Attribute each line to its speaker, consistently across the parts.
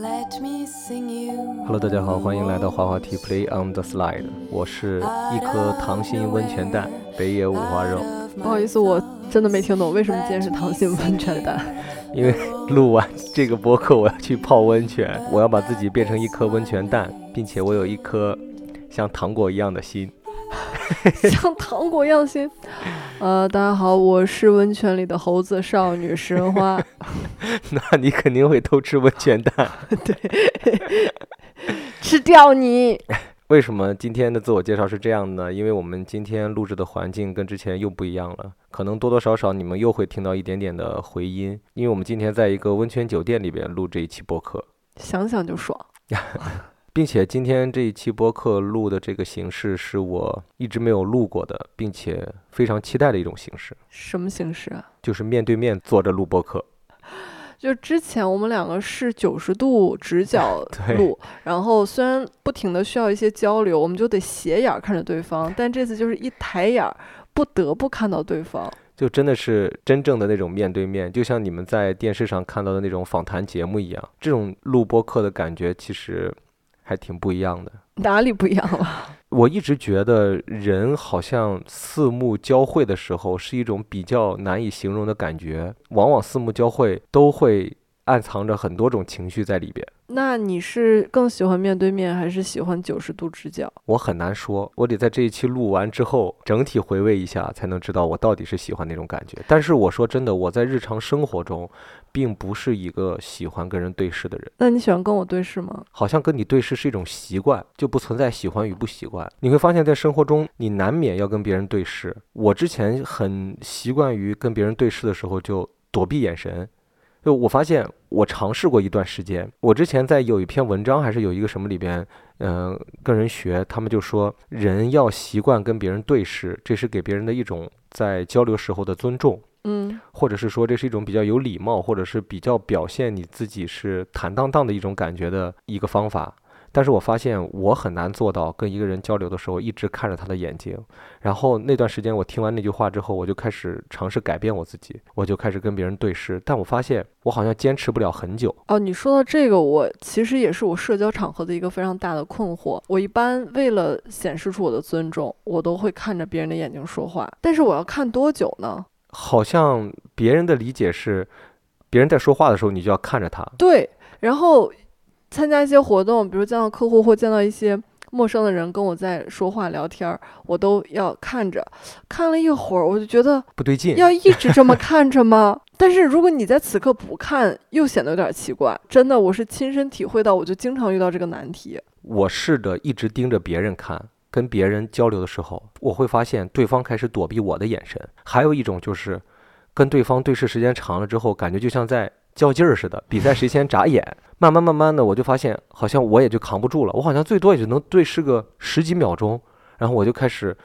Speaker 1: Hello，大家好，欢迎来到滑滑梯 Play on the Slide。我是一颗糖心温泉蛋，北野五花肉。
Speaker 2: 不好意思，我真的没听懂为什么今天是糖心温泉蛋。
Speaker 1: 因为录完这个播客，我要去泡温泉，我要把自己变成一颗温泉蛋，并且我有一颗像糖果一样的心。
Speaker 2: 像糖果一样心。呃，大家好，我是温泉里的猴子少女食人花。
Speaker 1: 那你肯定会偷吃温泉蛋。
Speaker 2: 对，吃掉你。
Speaker 1: 为什么今天的自我介绍是这样的呢？因为我们今天录制的环境跟之前又不一样了，可能多多少少你们又会听到一点点的回音，因为我们今天在一个温泉酒店里边录这一期播客，
Speaker 2: 想想就爽。
Speaker 1: 并且今天这一期播客录的这个形式是我一直没有录过的，并且非常期待的一种形式。
Speaker 2: 什么形式啊？
Speaker 1: 就是面对面坐着录播客。
Speaker 2: 就之前我们两个是九十度直 角录，然后虽然不停的需要一些交流，我们就得斜眼看着对方，但这次就是一抬眼，不得不看到对方。
Speaker 1: 就真的是真正的那种面对面，就像你们在电视上看到的那种访谈节目一样。这种录播课的感觉其实。还挺不一样的，
Speaker 2: 哪里不一样了？
Speaker 1: 我一直觉得人好像四目交汇的时候是一种比较难以形容的感觉，往往四目交汇都会暗藏着很多种情绪在里边。
Speaker 2: 那你是更喜欢面对面，还是喜欢九十度直角？
Speaker 1: 我很难说，我得在这一期录完之后整体回味一下，才能知道我到底是喜欢那种感觉。但是我说真的，我在日常生活中。并不是一个喜欢跟人对视的人。
Speaker 2: 那你喜欢跟我对视吗？
Speaker 1: 好像跟你对视是一种习惯，就不存在喜欢与不喜欢。你会发现在生活中，你难免要跟别人对视。我之前很习惯于跟别人对视的时候就躲避眼神。就我发现，我尝试过一段时间。我之前在有一篇文章还是有一个什么里边，嗯，跟人学，他们就说人要习惯跟别人对视，这是给别人的一种在交流时候的尊重。
Speaker 2: 嗯，
Speaker 1: 或者是说这是一种比较有礼貌，或者是比较表现你自己是坦荡荡的一种感觉的一个方法。但是我发现我很难做到跟一个人交流的时候一直看着他的眼睛。然后那段时间我听完那句话之后，我就开始尝试改变我自己，我就开始跟别人对视。但我发现我好像坚持不了很久。
Speaker 2: 哦，你说到这个，我其实也是我社交场合的一个非常大的困惑。我一般为了显示出我的尊重，我都会看着别人的眼睛说话。但是我要看多久呢？
Speaker 1: 好像别人的理解是，别人在说话的时候，你就要看着他。
Speaker 2: 对，然后参加一些活动，比如见到客户或见到一些陌生的人跟我在说话聊天，我都要看着。看了一会儿，我就觉得
Speaker 1: 不对劲，
Speaker 2: 要一直这么看着吗？但是如果你在此刻不看，又显得有点奇怪。真的，我是亲身体会到，我就经常遇到这个难题。
Speaker 1: 我试着一直盯着别人看。跟别人交流的时候，我会发现对方开始躲避我的眼神。还有一种就是，跟对方对视时间长了之后，感觉就像在较劲儿似的，比赛谁先眨眼。慢慢慢慢的，我就发现好像我也就扛不住了，我好像最多也就能对视个十几秒钟，然后我就开始。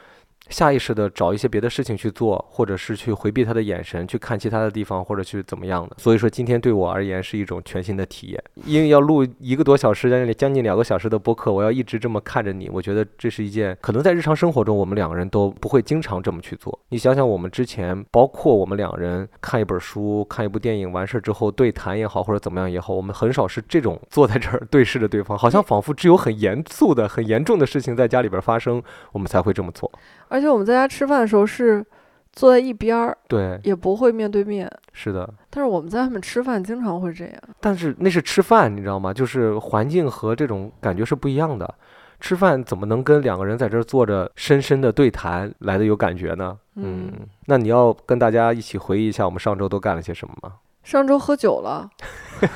Speaker 1: 下意识的找一些别的事情去做，或者是去回避他的眼神，去看其他的地方，或者去怎么样的。所以说，今天对我而言是一种全新的体验，因为要录一个多小时，将近两个小时的播客，我要一直这么看着你，我觉得这是一件可能在日常生活中我们两个人都不会经常这么去做。你想想，我们之前，包括我们两人看一本书、看一部电影完事儿之后对谈也好，或者怎么样也好，我们很少是这种坐在这儿对视着对方，好像仿佛只有很严肃的、很严重的事情在家里边发生，我们才会这么做。
Speaker 2: 而且我们在家吃饭的时候是坐在一边儿，
Speaker 1: 对，
Speaker 2: 也不会面对面。
Speaker 1: 是的。
Speaker 2: 但是我们在外面吃饭经常会这样。
Speaker 1: 但是那是吃饭，你知道吗？就是环境和这种感觉是不一样的。吃饭怎么能跟两个人在这儿坐着深深的对谈来的有感觉呢？嗯。那你要跟大家一起回忆一下我们上周都干了些什么吗？
Speaker 2: 上周喝酒了，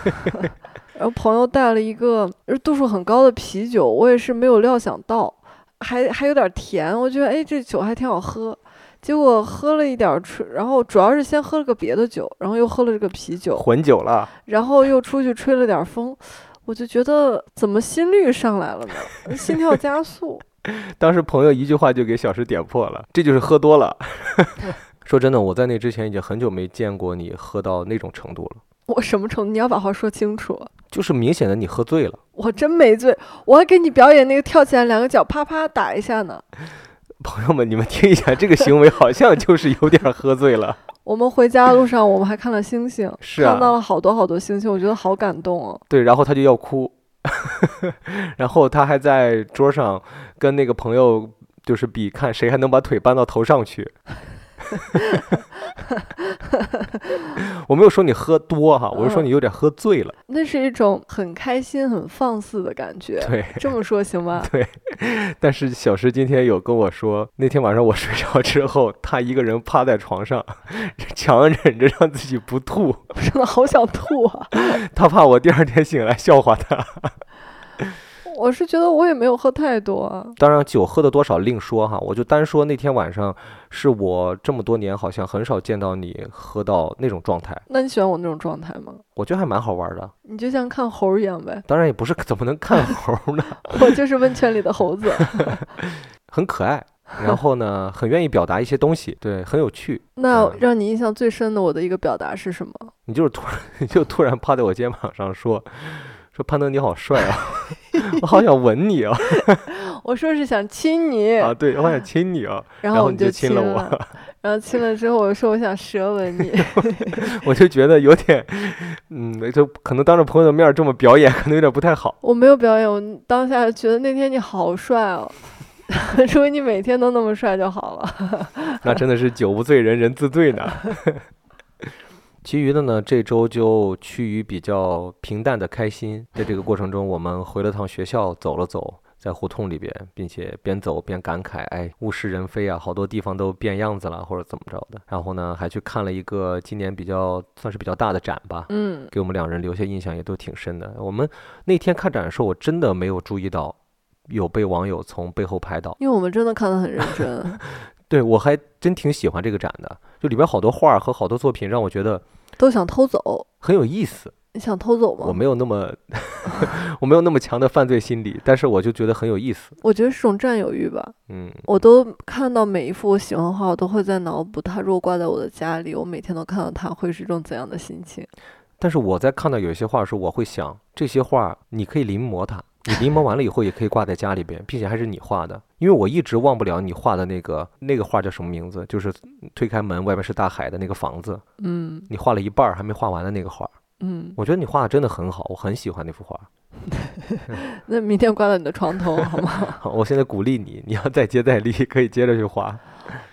Speaker 2: 然后朋友带了一个度数很高的啤酒，我也是没有料想到。还还有点甜，我觉得哎，这酒还挺好喝。结果喝了一点吹，然后主要是先喝了个别的酒，然后又喝了这个啤酒，
Speaker 1: 混酒了。
Speaker 2: 然后又出去吹了点风，我就觉得怎么心率上来了呢？心跳加速。
Speaker 1: 当时朋友一句话就给小石点破了，这就是喝多了。说真的，我在那之前已经很久没见过你喝到那种程度了。
Speaker 2: 我什么程度？你要把话说清楚。
Speaker 1: 就是明显的你喝醉了。
Speaker 2: 我真没醉，我还给你表演那个跳起来两个脚啪啪打一下呢。
Speaker 1: 朋友们，你们听一下，这个行为好像就是有点喝醉了。
Speaker 2: 我们回家路上，我们还看了星星，
Speaker 1: 是啊
Speaker 2: 看到了好多好多星星，我觉得好感动哦。
Speaker 1: 对，然后他就要哭，然后他还在桌上跟那个朋友就是比看谁还能把腿搬到头上去。我没有说你喝多哈，我是说你有点喝醉了。
Speaker 2: 那是一种很开心、很放肆的感觉。
Speaker 1: 对，
Speaker 2: 这么说行吗？
Speaker 1: 对但是小石今天有跟我说，那天晚上我睡着之后，他一个人趴在床上，强忍着让自己不吐，
Speaker 2: 我真的好想吐啊！
Speaker 1: 他怕我第二天醒来笑话他。
Speaker 2: 我是觉得我也没有喝太多啊。
Speaker 1: 当然，酒喝的多少另说哈，我就单说那天晚上是我这么多年好像很少见到你喝到那种状态，
Speaker 2: 那你喜欢我那种状态吗？
Speaker 1: 我觉得还蛮好玩的。
Speaker 2: 你就像看猴儿一样呗，
Speaker 1: 当然也不是 怎么能看猴呢，
Speaker 2: 我就是温泉里的猴子。
Speaker 1: 很可爱，然后呢，很愿意表达一些东西，对，很有趣。
Speaker 2: 那
Speaker 1: 嗯
Speaker 2: 让你印象最深的我的一个表达是什么？
Speaker 1: 你就是突然你就突然趴在我肩膀上说说潘登你好帅啊，我好想吻你啊
Speaker 2: 我说是想亲你，
Speaker 1: 啊，对，我好想亲你啊，
Speaker 2: 然后
Speaker 1: 你就
Speaker 2: 亲
Speaker 1: 亲了我，
Speaker 2: 然后亲了之后，我说我想舌吻你。
Speaker 1: 我就觉得有点，嗯，就可能当着朋友的面儿这么表演，可能有点不太好。
Speaker 2: 我没有表演，我当下觉得那天你好帅哦。如果你每天都那么帅就好了。
Speaker 1: 那真的是酒不醉人人自醉呢。其余的呢，这周就趋于比较平淡的开心。在这个过程中，我们回了趟学校，走了走，在胡同里边，并且边走边感慨：哎，物是人非啊，好多地方都变样子了，或者怎么着的。然后呢，还去看了一个今年比较算是比较大的展吧，
Speaker 2: 嗯，
Speaker 1: 给我们两人留下印象也都挺深的。我们那天看展的时候，我真的没有注意到有被网友从背后拍到。
Speaker 2: 因为我们真的看得很认真，
Speaker 1: 对我还真挺喜欢这个展的，就里边好多画儿和好多作品让我觉得
Speaker 2: 都想偷走。
Speaker 1: 很有意思。
Speaker 2: 你想偷走吗？
Speaker 1: 我没有那么 我没有那么强的犯罪心理，但是我就觉得很有意思。
Speaker 2: 我觉得是种占有欲吧。
Speaker 1: 嗯，
Speaker 2: 我都看到每一幅我喜欢的画，我都会在脑补，它如果挂在我的家里，我每天都看到它，会是一种怎样的心情？
Speaker 1: 但是我在看到有一些画的时候，我会想，这些画你可以临摹它，你临摹完了以后也可以挂在家里边，并且还是你画的，因为我一直忘不了你画的那个那个画叫什么名字，就是推开门外面是大海的那个房子，
Speaker 2: 嗯
Speaker 1: 你画了一半还没画完的那个画，
Speaker 2: 嗯，
Speaker 1: 我觉得你画的真的很好，我很喜欢那幅画。
Speaker 2: 那明天挂到你的床头好吗？
Speaker 1: 好，我现在鼓励你，你要再接再厉，可以接着去画。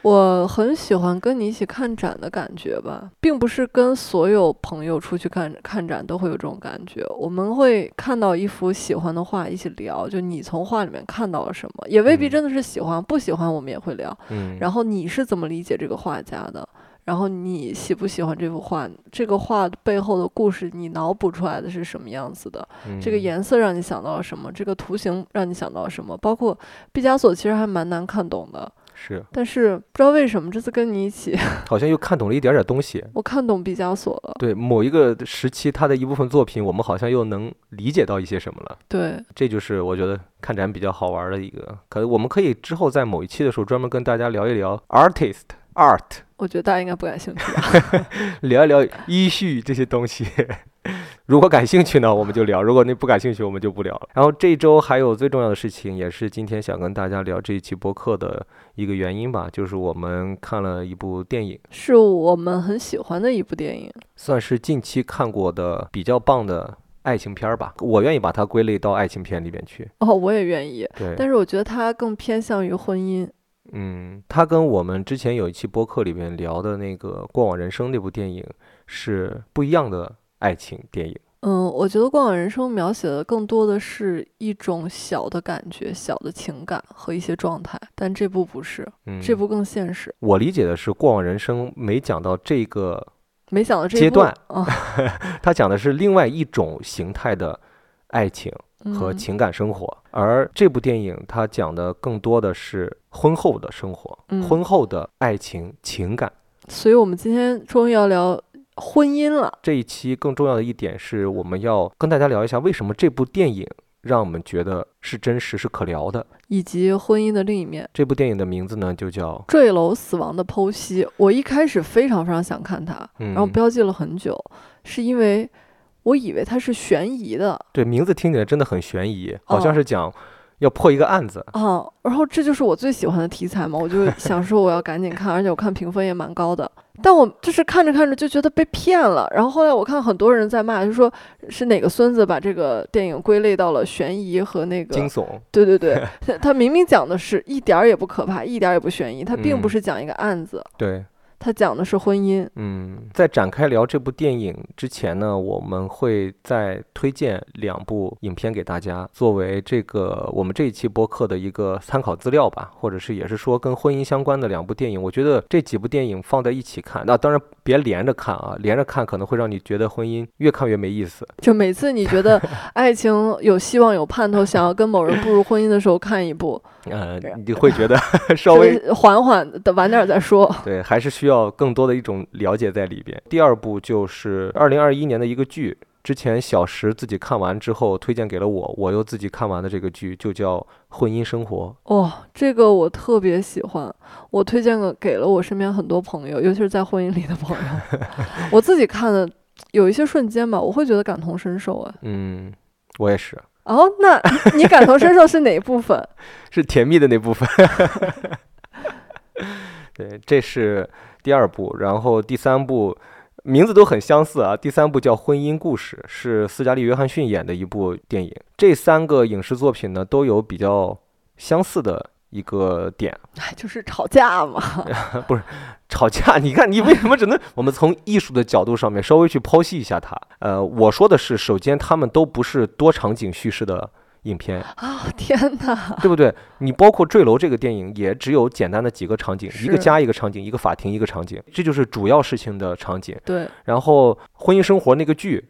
Speaker 2: 我很喜欢跟你一起看展的感觉吧，并不是跟所有朋友出去看看展都会有这种感觉。我们会看到一幅喜欢的画，一起聊，就你从画里面看到了什么，也未必
Speaker 1: 嗯
Speaker 2: 真的是喜欢，不喜欢我们也会聊。
Speaker 1: 嗯，
Speaker 2: 然后你是怎么理解这个画家的？然后你喜不喜欢这幅画？这个画背后的故事，你脑补出来的是什么样子的？这个
Speaker 1: 嗯
Speaker 2: 颜色让你想到了什么？这个图形让你想到了什么？包括毕加索，其实还蛮难看懂的。
Speaker 1: 是
Speaker 2: 但是不知道为什么这次跟你一起
Speaker 1: 好像又看懂了一点点东西。
Speaker 2: 我看懂毕加索了。
Speaker 1: 对某一个时期，他的一部分作品，我们好像又能理解到一些什么了。
Speaker 2: 对，
Speaker 1: 这就是我觉得看展比较好玩的一个。可能我们可以之后在某一期的时候专门跟大家聊一聊 artist art，
Speaker 2: 我觉得大家应该不感兴趣吧。
Speaker 1: 聊一聊依序这些东西。如果感兴趣呢，我们就聊；如果那不感兴趣，我们就不聊了。然后这周还有最重要的事情，也是今天想跟大家聊这一期播客的一个原因吧，就是我们看了一部电影，
Speaker 2: 是我们很喜欢的一部电影。
Speaker 1: 算是近期看过的比较棒的爱情片儿吧。我愿意把它归类到爱情片里边去。
Speaker 2: 哦，我也愿意，
Speaker 1: 对，
Speaker 2: 但是我觉得它更偏向于婚姻。
Speaker 1: 嗯，它跟我们之前有一期播客里面聊的那个《过往人生》那部电影是不一样的爱情电影。
Speaker 2: 嗯，我觉得《过往人生》描写的更多的是一种小的感觉、小的情感和一些状态，但这部不是，
Speaker 1: 嗯，
Speaker 2: 这部更现实。
Speaker 1: 我理解的是《过往人生》没讲到这个，
Speaker 2: 没想到这
Speaker 1: 阶段
Speaker 2: 啊，
Speaker 1: 他讲的是另外一种形态的爱情和
Speaker 2: 嗯
Speaker 1: 情感生活，而这部电影它讲的更多的是婚后的生活，
Speaker 2: 嗯
Speaker 1: 婚后的爱情情感。
Speaker 2: 所以我们今天终于要聊婚姻了。
Speaker 1: 这一期更重要的一点是，我们要跟大家聊一下为什么这部电影让我们觉得是真实、是可聊的。
Speaker 2: 以及婚姻的另一面，
Speaker 1: 这部电影的名字呢，就叫《
Speaker 2: 坠楼死亡的剖析》。我一开始非常非常想看它，
Speaker 1: 嗯，
Speaker 2: 然后标记了很久，是因为我以为它是悬疑的。
Speaker 1: 对名字听起来真的很悬疑，好像
Speaker 2: 哦
Speaker 1: 是讲要破一个案子。
Speaker 2: 啊，然后这就是我最喜欢的题材嘛，我就 想说我要赶紧看，而且我看评分也蛮高的。但我就是看着看着就觉得被骗了，然后后来我看很多人在骂，就说是哪个孙子把这个电影归类到了悬疑和那个
Speaker 1: 惊悚，
Speaker 2: 对对对，他 他明明讲的是一点儿也不可怕，一点儿也不悬疑，他并不
Speaker 1: 嗯。
Speaker 2: 是讲一个案子，
Speaker 1: 对，
Speaker 2: 他讲的是婚姻。
Speaker 1: 嗯，在展开聊这部电影之前呢，我们会再推荐两部影片给大家，作为这个我们这一期播客的一个参考资料吧，或者是也是说跟婚姻相关的两部电影。我觉得这几部电影放在一起看，那当然别连着看啊，连着看可能会让你觉得婚姻越看越没意思。
Speaker 2: 就每次你觉得 爱情有希望、有盼头，想要跟某人步入婚姻的时候，看一部，
Speaker 1: 呃你会觉得 稍微
Speaker 2: 缓缓的晚点儿再说。
Speaker 1: 对，还是需要更多的一种了解在里边。第二部就是二零二一年的一个剧，之前小石自己看完之后推荐给了我，我又自己看完的这个剧就叫《婚姻生活
Speaker 2: 哦，这个我特别喜欢，我推荐了给了我身边很多朋友，尤其是在婚姻里的朋友。我自己看的有一些瞬间吧，我会觉得感同身受。啊，》。
Speaker 1: 嗯，我也是，
Speaker 2: 哦，那你感同身受是哪部分？
Speaker 1: 是甜蜜的那部分。对，这是第二部，然后第三部名字都很相似啊。第三部叫《婚姻故事》，是斯嘉丽·约翰逊演的一部电影。这三个影视作品呢，都有比较相似的一个点，
Speaker 2: 哎，就是吵架嘛。
Speaker 1: 不是吵架。你看，你为什么只能我们从艺术的角度上面稍微去剖析一下它？呃，我说的是，首先他们都不是多场景叙事的影片，
Speaker 2: 啊，天哪！
Speaker 1: 对不对？你包括《坠楼》这个电影，也只有简单的几个场景，一个
Speaker 2: 是
Speaker 1: 家一个场景，一个法庭一个场景，这就是主要事情的场景。
Speaker 2: 对，
Speaker 1: 然后《婚姻生活》那个剧，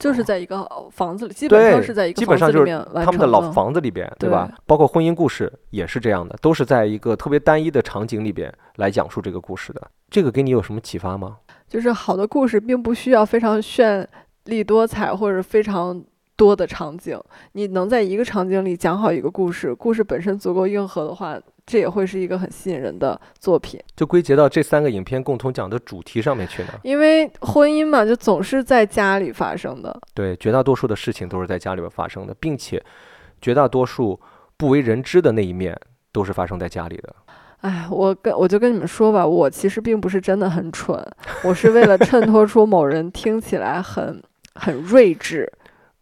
Speaker 2: 就是在一个房子里，基本上
Speaker 1: 对
Speaker 2: 是在一个
Speaker 1: 基本上就是
Speaker 2: 房子里面
Speaker 1: 他们的老房子里边，对吧？包括《婚姻故事》也是这样的，都是在一个特别单一的场景里边来讲述这个故事的。这个给你有什么启发吗？
Speaker 2: 就是好的故事并不需要非常绚丽多彩或者非常多的场景，你能在一个场景里讲好一个故事，故事本身足够硬核的话，这也会是一个很吸引人的作品。
Speaker 1: 就归结到这三个影片共同讲的主题上面去呢？
Speaker 2: 因为婚姻嘛，就总是在家里发生的。
Speaker 1: 对，绝大多数的事情都是在家里边发生的，并且绝大多数不为人知的那一面都是发生在家里的。
Speaker 2: 哎，我跟我就跟你们说吧，我其实并不是真的很蠢，我是为了衬托出某人听起来很很睿智。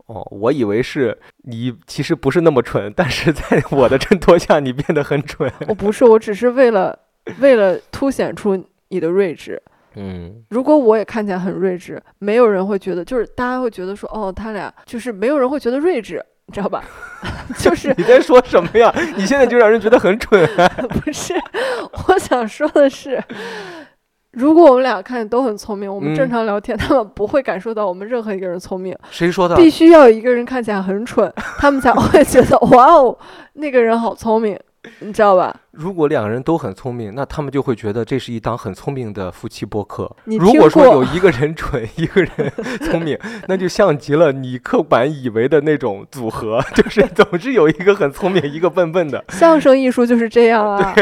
Speaker 1: 哦，我以为是你其实不是那么蠢，但是在我的衬托下，你变得很蠢。
Speaker 2: 我不是，我只是为了为了凸显出你的睿智。
Speaker 1: 嗯，
Speaker 2: 如果我也看起来很睿智，没有人会觉得，就是大家会觉得说，哦，他俩就是没有人会觉得睿智，你知道吧？就是
Speaker 1: 你在说什么呀？你现在就让人觉得很蠢、啊。
Speaker 2: 不是？我想说的是，如果我们俩看起来都很聪明，我们正
Speaker 1: 嗯
Speaker 2: 常聊天，他们不会感受到我们任何一个人聪明，
Speaker 1: 谁说的？
Speaker 2: 必须要有一个人看起来很蠢，他们才会觉得哇哦，那个人好聪明，你知道吧？
Speaker 1: 如果两个人都很聪明，那他们就会觉得这是一档很聪明的夫妻播客。
Speaker 2: 你听
Speaker 1: 如果说有一个人蠢，一个人聪明，那就像极了你刻板以为的那种组合，就是总是有一个很聪明，一个笨笨的。
Speaker 2: 相声艺术就是这样啊。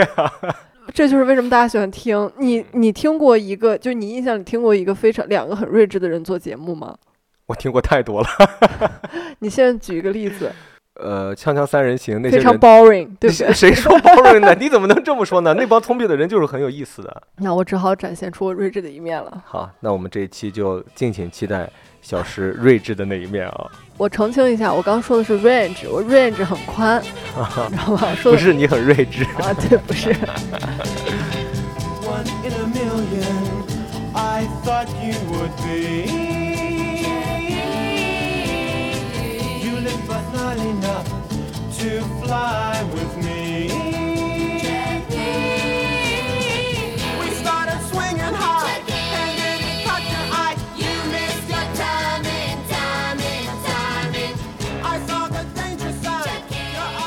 Speaker 2: 这就是为什么大家喜欢听你。你听过一个，就你印象里听过一个非常两个很睿智的人做节目吗？
Speaker 1: 我听过太多了。
Speaker 2: 你现在举一个例子，
Speaker 1: 呃，锵锵三人行那些
Speaker 2: 非常，boring，对不对？
Speaker 1: 谁说 boring 呢？你怎么能这么说呢？那帮聪明的人就是很有意思的。
Speaker 2: 那我只好展现出我睿智的一面了。
Speaker 1: 好，那我们这一期就敬请期待小石睿智的那一面啊！
Speaker 2: 我澄清一下，我刚说的是 range，我 range 很宽，你知道吗？说的
Speaker 1: 不是你很睿智。
Speaker 2: 啊，对，不是。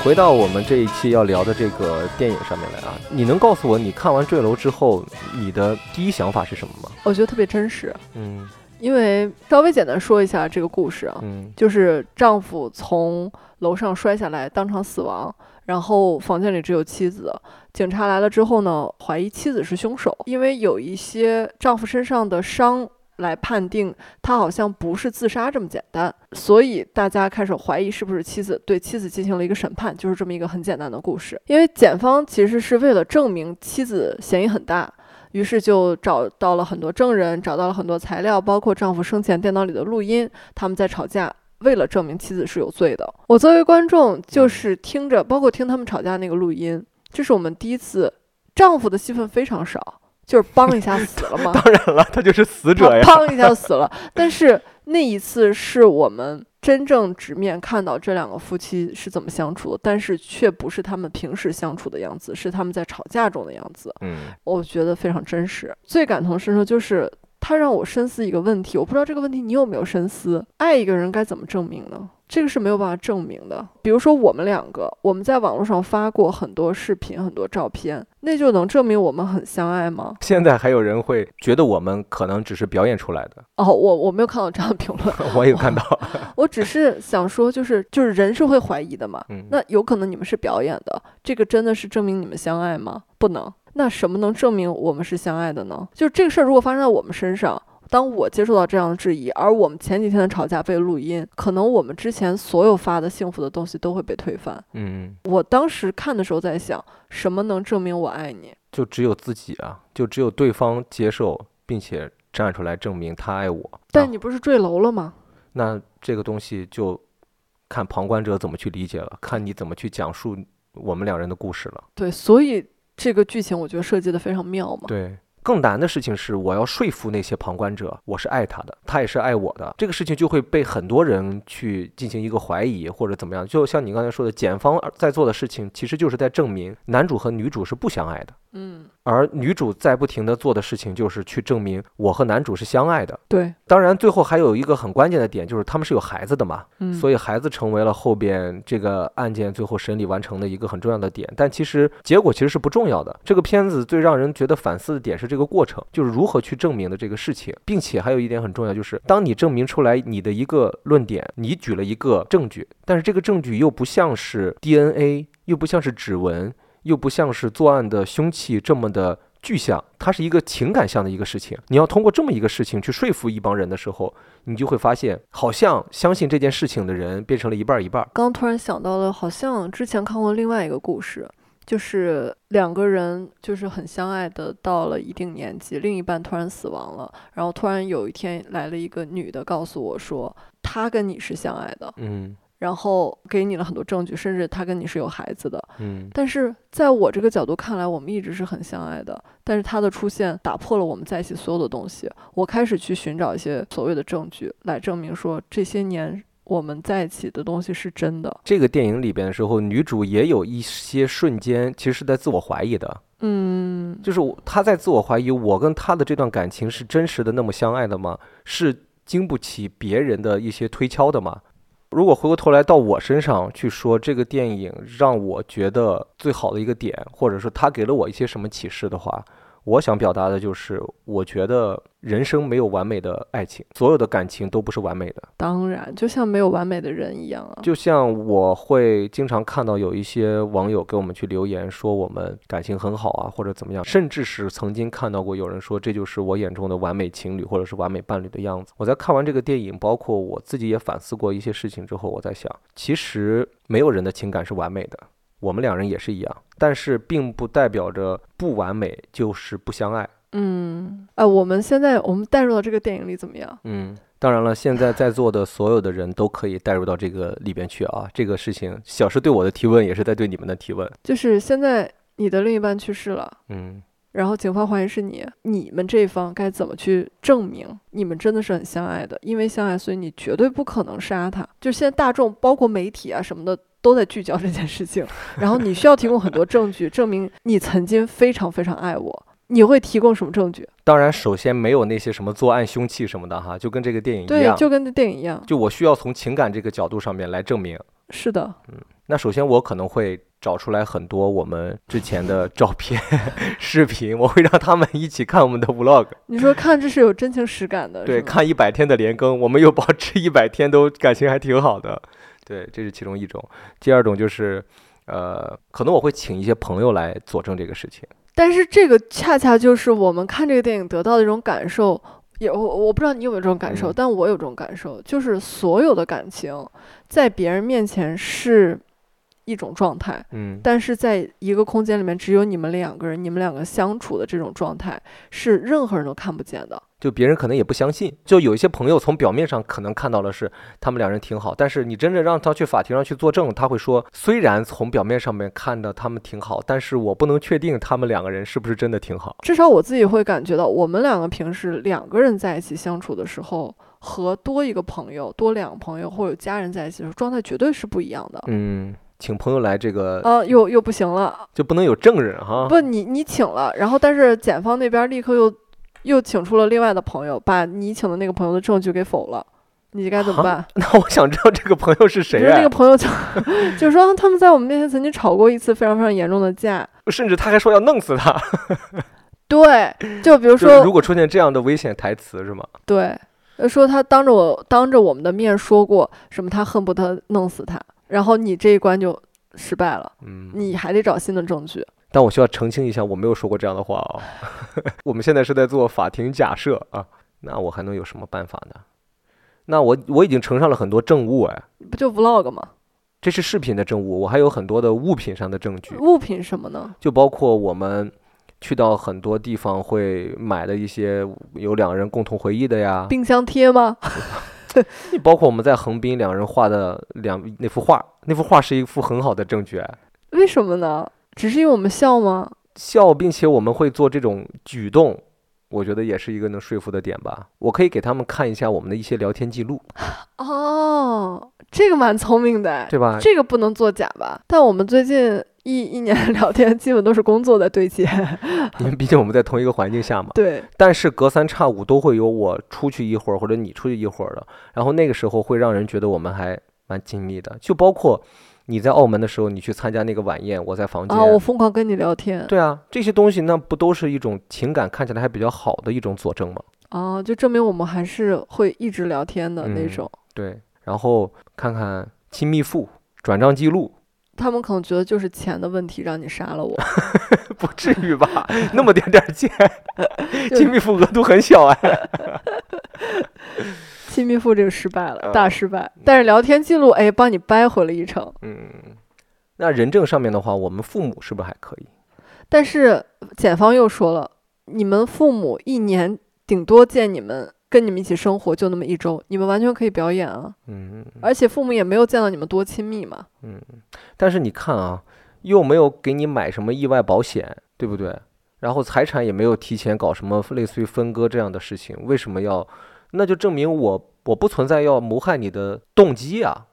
Speaker 1: 回到我们这一期要聊的这个电影上面来啊，你能告诉我你看完《坠楼》之后，你的第一想法是什么吗？
Speaker 2: 我觉得特别真实，
Speaker 1: 嗯
Speaker 2: 因为稍微简单说一下这个故事啊，
Speaker 1: 嗯
Speaker 2: 就是丈夫从楼上摔下来，当场死亡，然后房间里只有妻子。警察来了之后呢，怀疑妻子是凶手，因为有一些丈夫身上的伤来判定他好像不是自杀这么简单，所以大家开始怀疑是不是妻子对妻子进行了一个审判，就是这么一个很简单的故事。因为检方其实是为了证明妻子嫌疑很大。于是就找到了很多证人，找到了很多材料，包括丈夫生前电脑里的录音，他们在吵架，为了证明妻子是有罪的。我作为观众，就是听着，包括听他们吵架那个录音，这是我们第一次，丈夫的戏份非常少，就是梆一下死了吗，
Speaker 1: 当然了，他就是死者呀。
Speaker 2: 梆一下死了。但是那一次是我们。真正直面看到这两个夫妻是怎么相处的，但是却不是他们平时相处的样子，是他们在吵架中的样子。
Speaker 1: 嗯，
Speaker 2: 我觉得非常真实。最感同身受就是他让我深思一个问题，我不知道这个问题你有没有深思？爱一个人该怎么证明呢？这个是没有办法证明的。比如说，我们两个，我们在网络上发过很多视频、很多照片，那就能证明我们很相爱吗？
Speaker 1: 现在还有人会觉得我们可能只是表演出来的。
Speaker 2: 哦，我我没有看到这样的评论，
Speaker 1: 我也看到。
Speaker 2: 我只是想说，就是就是人是会怀疑的嘛。
Speaker 1: 嗯，
Speaker 2: 那有可能你们是表演的，这个真的是证明你们相爱吗？不能。那什么能证明我们是相爱的呢？就是这个事儿如果发生在我们身上。当我接受到这样的质疑，而我们前几天的吵架被录音，可能我们之前所有发的幸福的东西都会被推翻。
Speaker 1: 嗯，
Speaker 2: 我当时看的时候在想，什么能证明我爱你？
Speaker 1: 就只有自己啊，就只有对方接受并且站出来证明他爱我。
Speaker 2: 但你不是坠楼了吗？
Speaker 1: 那这个东西就看旁观者怎么去理解了，看你怎么去讲述我们两人的故事了。
Speaker 2: 对，所以这个剧情我觉得设计的非常妙嘛。
Speaker 1: 对。更难的事情是，我要说服那些旁观者，我是爱他的，他也是爱我的。这个事情就会被很多人去进行一个怀疑或者怎么样。就像你刚才说的，检方在做的事情，其实就是在证明男主和女主是不相爱的。
Speaker 2: 嗯。
Speaker 1: 而女主在不停的做的事情，就是去证明我和男主是相爱的。
Speaker 2: 对，
Speaker 1: 当然最后还有一个很关键的点，就是他们是有孩子的嘛。
Speaker 2: 嗯，
Speaker 1: 所以孩子成为了后边这个案件最后审理完成的一个很重要的点。但其实结果其实是不重要的。这个片子最让人觉得反思的点是这个过程，就是如何去证明的这个事情，并且还有一点很重要，就是当你证明出来你的一个论点，你举了一个证据，但是这个证据又不像是 DNA，又不像是指纹。又不像是作案的凶器这么的具象，它是一个情感向的一个事情。你要通过这么一个事情去说服一帮人的时候，你就会发现，好像相信这件事情的人变成了一半一半。
Speaker 2: 刚突然想到了，好像之前看过另外一个故事，就是两个人就是很相爱的，到了一定年纪，另一半突然死亡了，然后突然有一天来了一个女的，告诉我说，她跟你是相爱的。
Speaker 1: 嗯。
Speaker 2: 然后给你了很多证据，甚至他跟你是有孩子的。
Speaker 1: 嗯，
Speaker 2: 但是在我这个角度看来，我们一直是很相爱的。但是他的出现打破了我们在一起所有的东西。我开始去寻找一些所谓的证据来证明说这些年我们在一起的东西是真的。
Speaker 1: 这个电影里边的时候，女主也有一些瞬间其实是在自我怀疑的。
Speaker 2: 嗯，
Speaker 1: 就是她在自我怀疑，我跟他的这段感情是真实的那么相爱的吗？是经不起别人的一些推敲的吗？如果回过头来到我身上去说，这个电影让我觉得最好的一个点，或者说他给了我一些什么启示的话。我想表达的就是，我觉得人生没有完美的爱情，所有的感情都不是完美的。
Speaker 2: 当然，就像没有完美的人一样啊。
Speaker 1: 就像我会经常看到有一些网友给我们去留言说我们感情很好啊，或者怎么样，甚至是曾经看到过有人说这就是我眼中的完美情侣或者是完美伴侣的样子。我在看完这个电影，包括我自己也反思过一些事情之后，我在想，其实没有人的情感是完美的。我们两人也是一样，但是并不代表着不完美就是不相爱。
Speaker 2: 嗯，哎，我们现在我们带入到这个电影里怎么样？
Speaker 1: 嗯，当然了，现在在座的所有的人都可以带入到这个里边去啊。这个事情，小石对我的提问也是在对你们的提问。
Speaker 2: 就是现在你的另一半去世了，
Speaker 1: 嗯，
Speaker 2: 然后警方怀疑是你，你们这一方该怎么去证明你们真的是很相爱的？因为相爱，所以你绝对不可能杀他。就现在大众，包括媒体啊什么的。都在聚焦这件事情，然后你需要提供很多证据，证明你曾经非常非常爱我。你会提供什么证据？
Speaker 1: 当然，首先没有那些什么作案凶器什么的哈，就跟这个电影一
Speaker 2: 样，对，就跟这电影一样。
Speaker 1: 就我需要从情感这个角度上面来证明。
Speaker 2: 是的，
Speaker 1: 嗯，那首先我可能会找出来很多我们之前的照片、视频，我会让他们一起看我们的 vlog。
Speaker 2: 你说看这是有真情实感的，
Speaker 1: 对，看一百天的连更，我们又保持一百天都感情还挺好的。对，这是其中一种。第二种就是，呃，可能我会请一些朋友来佐证这个事情。
Speaker 2: 但是这个恰恰就是我们看这个电影得到的一种感受，也我我不知道你有没有这种感受，
Speaker 1: 嗯
Speaker 2: 但我有这种感受，就是所有的感情在别人面前是一种状态，
Speaker 1: 嗯，
Speaker 2: 但是在一个空间里面只有你们两个人，你们两个相处的这种状态是任何人都看不见的。
Speaker 1: 就别人可能也不相信，就有一些朋友从表面上可能看到了是他们两人挺好，但是你真正让他去法庭上去作证，他会说，虽然从表面上面看的他们挺好，但是我不能确定他们两个人是不是真的挺好。
Speaker 2: 至少我自己会感觉到，我们两个平时两个人在一起相处的时候，和多一个朋友、多两个朋友或者家人在一起的时候，状态绝对是不一样的。
Speaker 1: 嗯，请朋友来这个
Speaker 2: 啊，又又不行了，
Speaker 1: 就不能有证人哈。
Speaker 2: 不，你你请了，然后但是检方那边立刻又又请出了另外的朋友，把你请的那个朋友的证据给否了，你该怎么
Speaker 1: 啊
Speaker 2: 办？
Speaker 1: 那我想知道这个朋友是谁
Speaker 2: 就是那
Speaker 1: 啊
Speaker 2: 个朋友就 就说他们在我们面前曾经吵过一次非常非常严重的架，
Speaker 1: 甚至他还说要弄死他。
Speaker 2: 对，就比如说
Speaker 1: 如果出现这样的危险台词是吗？
Speaker 2: 对，呃说他当着我当着我们的面说过什么，他恨不得弄死他，然后你这一关就失败了，
Speaker 1: 嗯，
Speaker 2: 你还得找新的证据。
Speaker 1: 但我需要澄清一下，我没有说过这样的话啊、我们现在是在做法庭假设啊，那我还能有什么办法呢？那我我已经呈上了很多证物哎，
Speaker 2: 不就 vlog 吗？
Speaker 1: 这是视频的证物，我还有很多的物品上的证据，
Speaker 2: 物品什么呢？
Speaker 1: 就包括我们去到很多地方会买的一些有两个人共同回忆的呀，
Speaker 2: 冰箱贴吗？
Speaker 1: 包括我们在横滨两人画的两那幅画，那幅画是一幅很好的证据哎。
Speaker 2: 为什么呢？只是因为我们笑吗？
Speaker 1: 笑，并且我们会做这种举动，我觉得也是一个能说服的点吧。我可以给他们看一下我们的一些聊天记录，
Speaker 2: 哦，这个蛮聪明的哎，
Speaker 1: 对吧？
Speaker 2: 这个不能作假吧？但我们最近一一年聊天基本都是工作在对接，
Speaker 1: 因为毕竟我们在同一个环境下嘛。
Speaker 2: 对，
Speaker 1: 但是隔三差五都会有我出去一会儿，或者你出去一会儿的，然后那个时候会让人觉得我们还蛮亲密的。就包括你在澳门的时候，你去参加那个晚宴，我在房间。
Speaker 2: 啊，我疯狂跟你聊天，
Speaker 1: 对啊，这些东西那不都是一种情感看起来还比较好的一种佐证吗？
Speaker 2: 啊，就证明我们还是会一直聊天的那
Speaker 1: 嗯
Speaker 2: 种。
Speaker 1: 对，然后看看亲密付、转账记录，
Speaker 2: 他们可能觉得就是钱的问题让你杀了我，
Speaker 1: 不至于吧？那么点点儿钱，亲密付额度很小哎。
Speaker 2: 亲密付这个失败了，
Speaker 1: 呃
Speaker 2: 大失败。但是聊天记录，哎，帮你掰回了一城。
Speaker 1: 嗯，那人证上面的话，我们父母是不是还可以？
Speaker 2: 但是检方又说了，你们父母一年顶多见你们跟你们一起生活就那么一周，你们完全可以表演啊。
Speaker 1: 嗯
Speaker 2: 而且父母也没有见到你们多亲密嘛。
Speaker 1: 嗯。但是你看啊，又没有给你买什么意外保险，对不对？然后财产也没有提前搞什么类似于分割这样的事情，为什么要？那就证明我我不存在要谋害你的动机啊。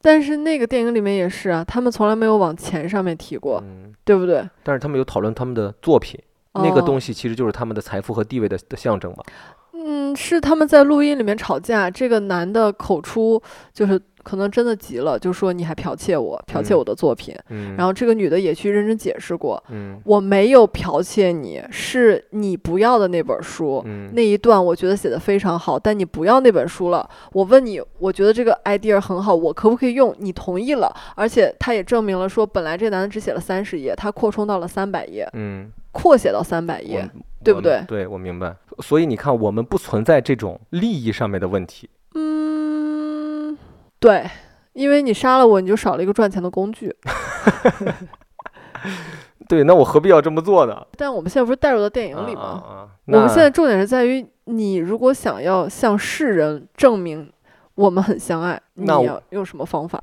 Speaker 2: 但是那个电影里面也是啊，他们从来没有往钱上面提过，
Speaker 1: 嗯，
Speaker 2: 对不对？
Speaker 1: 但是他们有讨论他们的作品，那个东
Speaker 2: 西，
Speaker 1: 西其实就是他们的财富和地位的的象征嘛。
Speaker 2: 嗯，是他们在录音里面吵架，这个男的口出就是可能真的急了，就说你还剽窃我，剽窃
Speaker 1: 嗯
Speaker 2: 我的作品。
Speaker 1: 嗯，
Speaker 2: 然后这个女的也去认真解释过，
Speaker 1: 嗯
Speaker 2: 我没有剽窃你，是你不要的那本书。
Speaker 1: 嗯
Speaker 2: 那一段我觉得写的非常好，但你不要那本书了。我问你，我觉得这个 idea 很好，我可不可以用？你同意了，而且他也证明了说，本来这男的只写了三十页，他扩充到了三百页，
Speaker 1: 嗯，
Speaker 2: 扩写到三百
Speaker 1: 我
Speaker 2: 页。对不对
Speaker 1: 对，我明白。所以你看，我们不存在这种利益上面的问题。
Speaker 2: 嗯，对，因为你杀了我，你就少了一个赚钱的工具。
Speaker 1: 对，那我何必要这么做呢？
Speaker 2: 但我们现在不是带入到电影里吗？
Speaker 1: 啊啊啊
Speaker 2: 我们现在重点是在于，你如果想要向世人证明我们很相爱，你要用什么方法？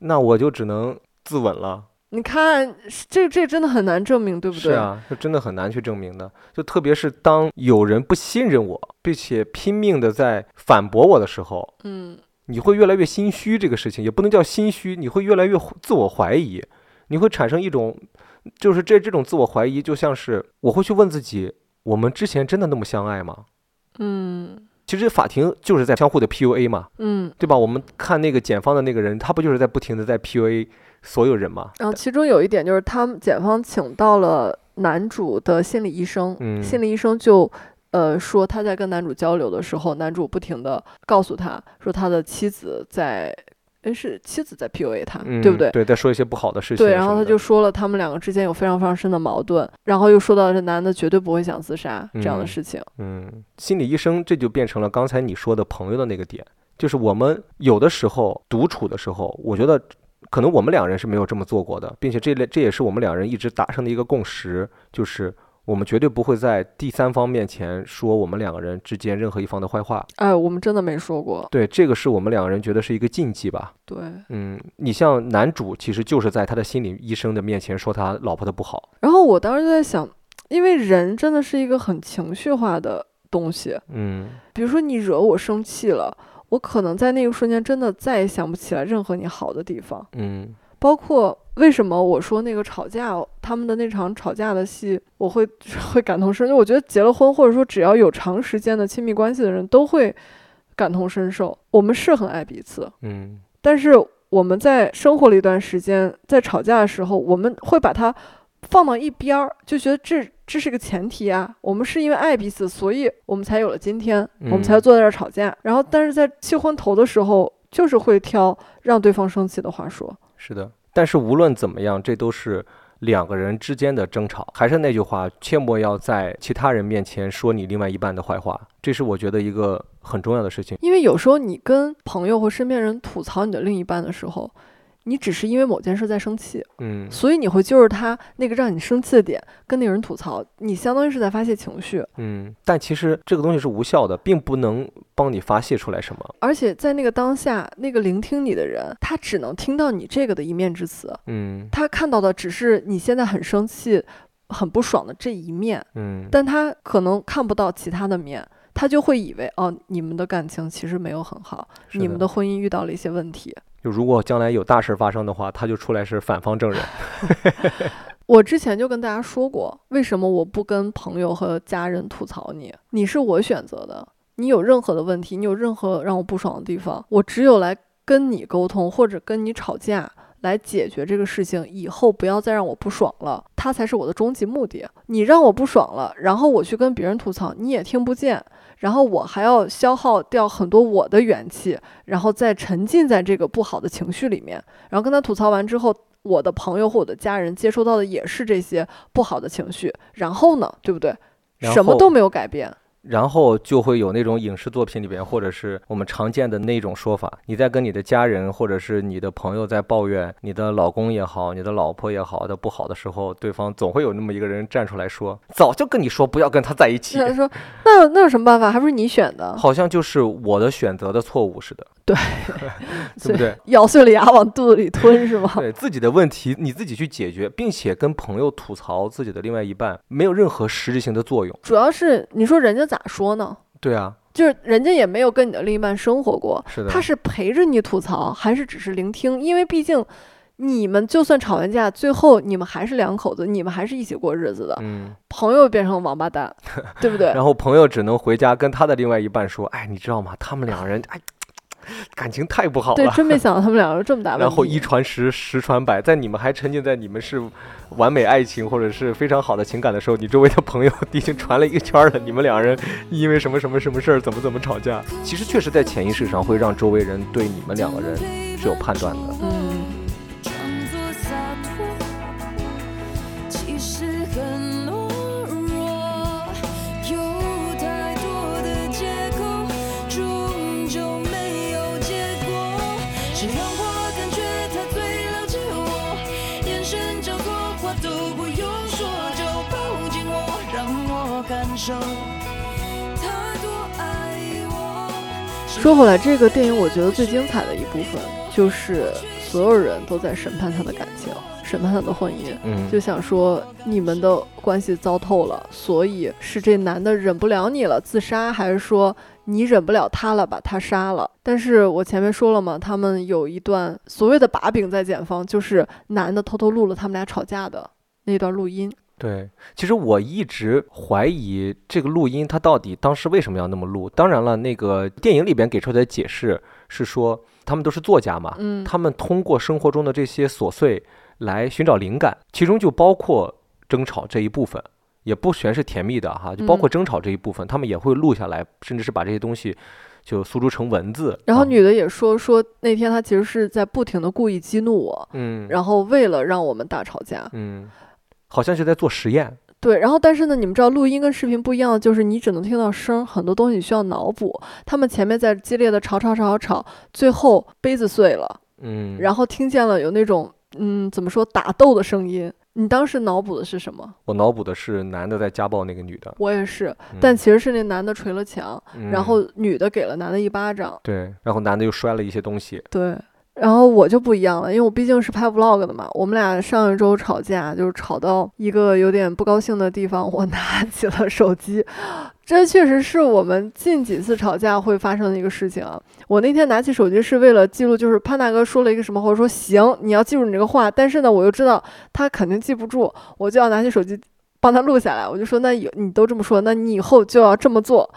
Speaker 1: 那我就只能自刎了。
Speaker 2: 你看，这这真的很难证明，对不对？
Speaker 1: 是啊，这真的很难去证明的。就特别是当有人不信任我，并且拼命的在反驳我的时候，
Speaker 2: 嗯，
Speaker 1: 你会越来越心虚。这个事情也不能叫心虚，你会越来越自我怀疑，你会产生一种，就是这这种自我怀疑，就像是我会去问自己：我们之前真的那么相爱吗？
Speaker 2: 嗯
Speaker 1: 其实法庭就是在相互的 PUA 嘛，
Speaker 2: 嗯。
Speaker 1: 对吧？我们看那个检方的那个人，他不就是在不停的在 PUA 所有人吗？
Speaker 2: 然后其中有一点就是，他们检方请到了男主的心理医生，
Speaker 1: 嗯
Speaker 2: 心理医生就。呃，说他在跟男主交流的时候，男主不停的告诉他说他的妻子在诶是妻子在 PUA 他，
Speaker 1: 嗯，
Speaker 2: 对不对？
Speaker 1: 对，在说一些不好的事情
Speaker 2: 对，然后他就说了他们两个之间有非常非常深的矛盾，然后又说到这男的绝对不会想自杀这样的
Speaker 1: 嗯
Speaker 2: 事情。
Speaker 1: 嗯，心理医生这就变成了刚才你说的朋友的那个点，就是我们有的时候独处的时候，我觉得可能我们两人是没有这么做过的，并且这类这也是我们两人一直达成的一个共识，就是我们绝对不会在第三方面前说我们两个人之间任何一方的坏话。
Speaker 2: 哎，我们真的没说过。
Speaker 1: 对，这个是我们两个人觉得是一个禁忌吧。
Speaker 2: 对，
Speaker 1: 嗯，你像男主其实就是在他的心理医生的面前说他老婆的不好。
Speaker 2: 然后我当时就在想，因为人真的是一个很情绪化的东西，
Speaker 1: 嗯
Speaker 2: 比如说你惹我生气了，我可能在那个瞬间真的再也想不起来任何你好的地方。
Speaker 1: 嗯
Speaker 2: 包括为什么我说那个吵架，他们的那场吵架的戏，我会 会感同身受。我觉得结了婚，或者说只要有长时间的亲密关系的人，都会感同身受。我们是很爱彼此，
Speaker 1: 嗯
Speaker 2: 但是我们在生活了一段时间，在吵架的时候，我们会把它放到一边儿，就觉得这这是个前提啊。我们是因为爱彼此，所以我们才有了今天，我们才
Speaker 1: 嗯
Speaker 2: 坐在这儿吵架。然后，但是在气昏头的时候，就是会挑让对方生气的话说。
Speaker 1: 是的，但是无论怎么样，这都是两个人之间的争吵。还是那句话，切莫要在其他人面前说你另外一半的坏话，这是我觉得一个很重要的事情。
Speaker 2: 因为有时候你跟朋友或身边人吐槽你的另一半的时候，你只是因为某件事在生气，
Speaker 1: 嗯，
Speaker 2: 所以你会揪着他那个让你生气的点跟那个人吐槽，你相当于是在发泄情绪。
Speaker 1: 嗯，但其实这个东西是无效的，并不能帮你发泄出来什么。
Speaker 2: 而且在那个当下，那个聆听你的人，他只能听到你这个的一面之词，
Speaker 1: 嗯
Speaker 2: 他看到的只是你现在很生气、很不爽的这一面，
Speaker 1: 嗯，
Speaker 2: 但他可能看不到其他的面，他就会以为哦，你们的感情其实没有很好，你们的婚姻遇到了一些问题。
Speaker 1: 就如果将来有大事发生的话，他就出来是反方证人。
Speaker 2: 我之前就跟大家说过，为什么我不跟朋友和家人吐槽你？你是我选择的，你有任何的问题，你有任何让我不爽的地方，我只有来跟你沟通或者跟你吵架。来解决这个事情，以后不要再让我不爽了，它才是我的终极目的。你让我不爽了，然后我去跟别人吐槽，你也听不见，然后我还要消耗掉很多我的元气，然后再沉浸在这个不好的情绪里面，然后跟他吐槽完之后，我的朋友或我的家人接收到的也是这些不好的情绪，然后呢，对不对？什么都没有改变。
Speaker 1: 然后就会有那种影视作品里边，或者是我们常见的那种说法：你在跟你的家人或者是你的朋友在抱怨你的老公也好，你的老婆也好的不好的时候，对方总会有那么一个人站出来说：“早就跟你说不要跟他在一起。
Speaker 2: 他说：“ 那那有什么办法？还不是你选”的？
Speaker 1: 好像就是我的选择的错误似的，对
Speaker 2: 对
Speaker 1: 不对？
Speaker 2: 咬碎了牙往肚子里吞是吗？
Speaker 1: 对自己的问题你自己去解决，并且跟朋友吐槽自己的另外一半，没有任何实质性的作用。
Speaker 2: 主要是你说人家咋说呢？
Speaker 1: 对啊，
Speaker 2: 就是人家也没有跟你的另一半生活过，
Speaker 1: 是的，
Speaker 2: 他是陪着你吐槽，还是只是聆听？因为毕竟你们就算吵完架，最后你们还是两口子，你们还是一起过日子的。
Speaker 1: 嗯，
Speaker 2: 朋友变成王八蛋，对不对？
Speaker 1: 然后朋友只能回家跟他的另外一半说：“哎，你知道吗？他们两个人哎，感情太不好
Speaker 2: 对，
Speaker 1: 了。”
Speaker 2: 真没想到他们两个这么大问题。
Speaker 1: 然后一传十，十传百，在你们还沉浸在你们是完美爱情或者是非常好的情感的时候，你周围的朋友 已经传了一个圈了，你们两人因为什么什么什么事儿怎么怎么吵架，其实确实在潜意识上会让周围人对你们两个人是有判断的。
Speaker 2: 嗯，
Speaker 3: 我感受他多爱我。
Speaker 2: 说回来，这个电影我觉得最精彩的一部分就是所有人都在审判他的感情，审判他的婚姻。
Speaker 1: 嗯，
Speaker 2: 就想说你们的关系糟透了，所以是这男的忍不了你了自杀，还是说你忍不了他了把他杀了？但是我前面说了嘛，他们有一段所谓的把柄在检方，就是男的偷偷录了他们俩吵架的那段录音。
Speaker 1: 对，其实我一直怀疑这个录音他到底当时为什么要那么录。当然了，那个电影里边给出的解释是说，他们都是作家嘛，
Speaker 2: 嗯，
Speaker 1: 他们通过生活中的这些琐碎来寻找灵感，其中就包括争吵这一部分。也不全是甜蜜的哈，就包括
Speaker 2: 嗯
Speaker 1: 争吵这一部分，他们也会录下来，甚至是把这些东西就诉诸成文字。啊
Speaker 2: 然后女的也说说那天她其实是在不停的故意激怒我，
Speaker 1: 嗯，
Speaker 2: 然后为了让我们大吵架。
Speaker 1: 嗯，好像是在做实验。
Speaker 2: 对，然后但是呢，你们知道录音跟视频不一样，就是你只能听到声儿，很多东西需要脑补。他们前面在激烈的吵吵吵吵吵，最后杯子碎了，
Speaker 1: 嗯，
Speaker 2: 然后听见了有那种嗯怎么说打斗的声音。你当时脑补的是什么？
Speaker 1: 我脑补的是男的在家暴那个女的，
Speaker 2: 我也是，
Speaker 1: 嗯
Speaker 2: 但其实是那男的捶了墙，然
Speaker 1: 嗯
Speaker 2: 后女的给了男的一巴掌。
Speaker 1: 对，然后男的又摔了一些东西。
Speaker 2: 对，然后我就不一样了，因为我毕竟是拍 vlog 的嘛。我们俩上一周吵架，就是吵到一个有点不高兴的地方，我 拿起了手机。这确实是我们近几次吵架会发生的一个事情啊。我那天拿起手机是为了记录，就是潘大哥说了一个什么话，我说行，你要记住你这个话，但是呢，我又知道他肯定记不住，我就要拿起手机帮他录下来。我就说，那有你都这么说，那你以后就要这么做。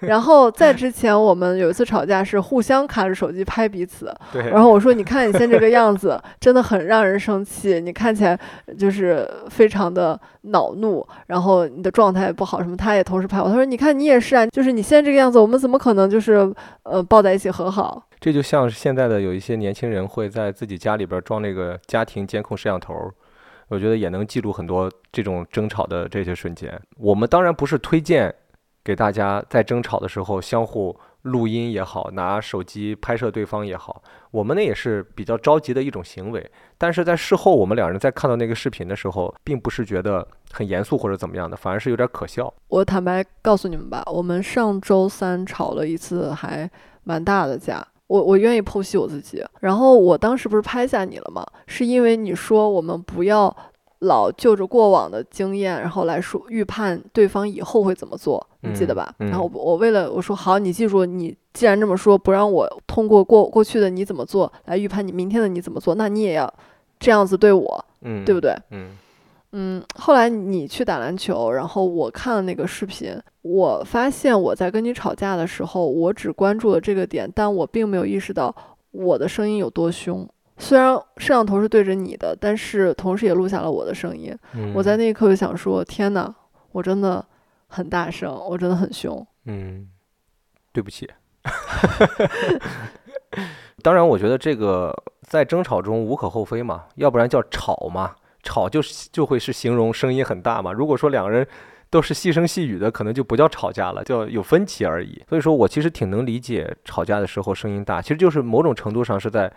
Speaker 2: 然后在之前，我们有一次吵架是互相卡着手机拍彼此，
Speaker 1: 对，
Speaker 2: 然后我说：“你看你现在这个样子，真的很让人生气。你看起来就是非常的恼怒，然后你的状态也不好，什么。”他也同时拍我，他说：“你看你也是啊，就是你现在这个样子，我们怎么可能就是呃抱在一起和好？
Speaker 1: 这就像是现在的有一些年轻人会在自己家里边装那个家庭监控摄像头儿，我觉得也能记录很多这种争吵的这些瞬间。我们当然不是推荐给大家在争吵的时候相互录音也好，拿手机拍摄对方也好，我们那也是比较着急的一种行为。但是在事后，我们两人在看到那个视频的时候，并不是觉得很严肃或者怎么样的，反而是有点可笑。
Speaker 2: 我坦白告诉你们吧，我们上周三吵了一次还蛮大的架。我我愿意剖析我自己，然后我当时不是拍下你了吗？是因为你说我们不要老就着过往的经验，然后来说预判对方以后会怎么做，你记得
Speaker 1: 嗯
Speaker 2: 吧？
Speaker 1: 嗯
Speaker 2: 然后我我为了我说好，你记住，你既然这么说，不让我通过过过去的你怎么做来预判你明天的你怎么做，那你也要这样子对我，
Speaker 1: 嗯，
Speaker 2: 对不对？
Speaker 1: 嗯
Speaker 2: 嗯，后来你去打篮球，然后我看了那个视频，我发现我在跟你吵架的时候，我只关注了这个点，但我并没有意识到我的声音有多凶。虽然摄像头是对着你的，但是同时也录下了我的声音。
Speaker 1: 嗯，
Speaker 2: 我在那一刻就想说：天呐，我真的很大声，我真的很凶。
Speaker 1: 嗯，对不起。当然，我觉得这个在争吵中无可厚非嘛，要不然叫吵嘛，吵就是就会是形容声音很大嘛。如果说两个人都是细声细语的，可能就不叫吵架了，叫有分歧而已。所以说我其实挺能理解吵架的时候声音大，其实就是某种程度上是在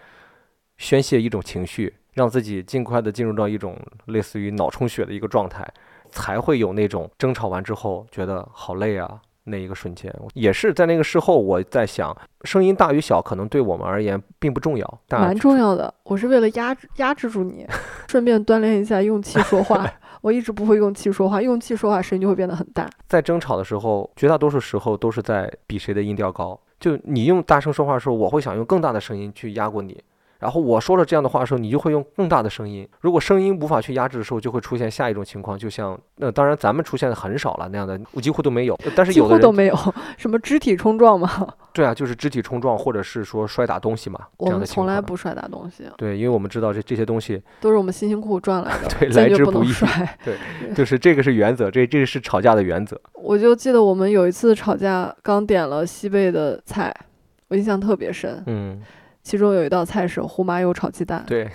Speaker 1: 宣泄一种情绪，让自己尽快的进入到一种类似于脑充血的一个状态，才会有那种争吵完之后觉得好累啊那一个瞬间。也是在那个事后，我在想，声音大与小可能对我们而言并不重要，但
Speaker 2: 蛮重要的。我是为了压制压制住你，顺便锻炼一下用气说话。我一直不会用气说话，用气说话声音就会变得很大。
Speaker 1: 在争吵的时候，绝大多数时候都是在比谁的音调高。就你用大声说话的时候，我会想用更大的声音去压过你。然后我说了这样的话的时候，你就会用更大的声音。如果声音无法去压制的时候，就会出现下一种情况，就像呃，当然咱们出现的很少了那样的，几乎都没有。但是
Speaker 2: 几
Speaker 1: 有的人
Speaker 2: 乎都没有什么肢体冲撞嘛。
Speaker 1: 对啊，就是肢体冲撞，或者是说摔打东西嘛，
Speaker 2: 我们。从来不摔打东西，
Speaker 1: 对，因为我们知道这这些东西，
Speaker 2: 都是我们辛辛苦苦赚来的，
Speaker 1: 对来之不易
Speaker 2: 能摔。
Speaker 1: 就是这个是原则，这这个是吵架的原则。
Speaker 2: 我就记得我们有一次吵架，刚点了西贝的菜，我印象特别深。
Speaker 1: 嗯，
Speaker 2: 其中有一道菜是胡麻油炒鸡蛋，
Speaker 1: 对，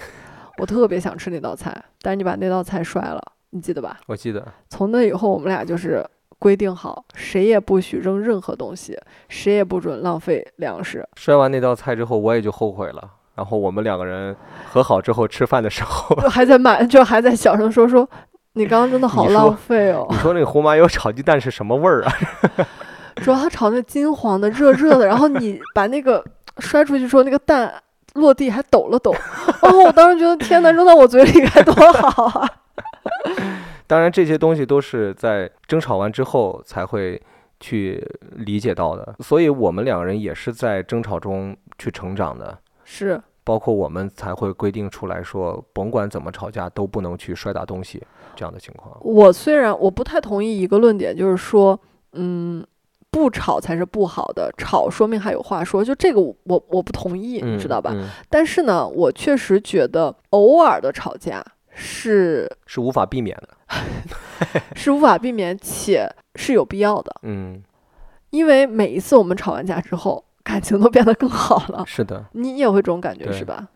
Speaker 2: 我特别想吃那道菜，但是你把那道菜摔了，你记得吧？
Speaker 1: 我记得。
Speaker 2: 从那以后，我们俩就是规定好，谁也不许扔任何东西，谁也不准浪费粮食。
Speaker 1: 摔完那道菜之后，我也就后悔了。然后我们两个人和好之后吃饭的时候，
Speaker 2: 就还在满，就还在小声说说，你刚刚真的好浪费哦
Speaker 1: 你。说那个胡麻油炒鸡蛋是什么味儿啊？
Speaker 2: 主要他炒那金黄的、热热的，然后你把那个摔出去之后，那个蛋落地还抖了抖。哦，我当时觉得天哪，扔到我嘴里该多好啊！
Speaker 1: 当然，这些东西都是在争吵完之后才会去理解到的。所以我们两个人也是在争吵中去成长的。
Speaker 2: 是，
Speaker 1: 包括我们才会规定出来说，甭管怎么吵架都不能去摔打东西这样的情况。
Speaker 2: 我虽然我不太同意一个论点，就是说，嗯，不吵才是不好的，吵说明还有话说，就这个我我我不同意，你知道吧？
Speaker 1: 嗯
Speaker 2: 但是呢，我确实觉得偶尔的吵架是
Speaker 1: 是无法避免的。
Speaker 2: 是无法避免且是有必要的，
Speaker 1: 嗯，
Speaker 2: 因为每一次我们吵完架之后，感情都变得更好了。
Speaker 1: 是的，
Speaker 2: 你也会这种感觉是吧？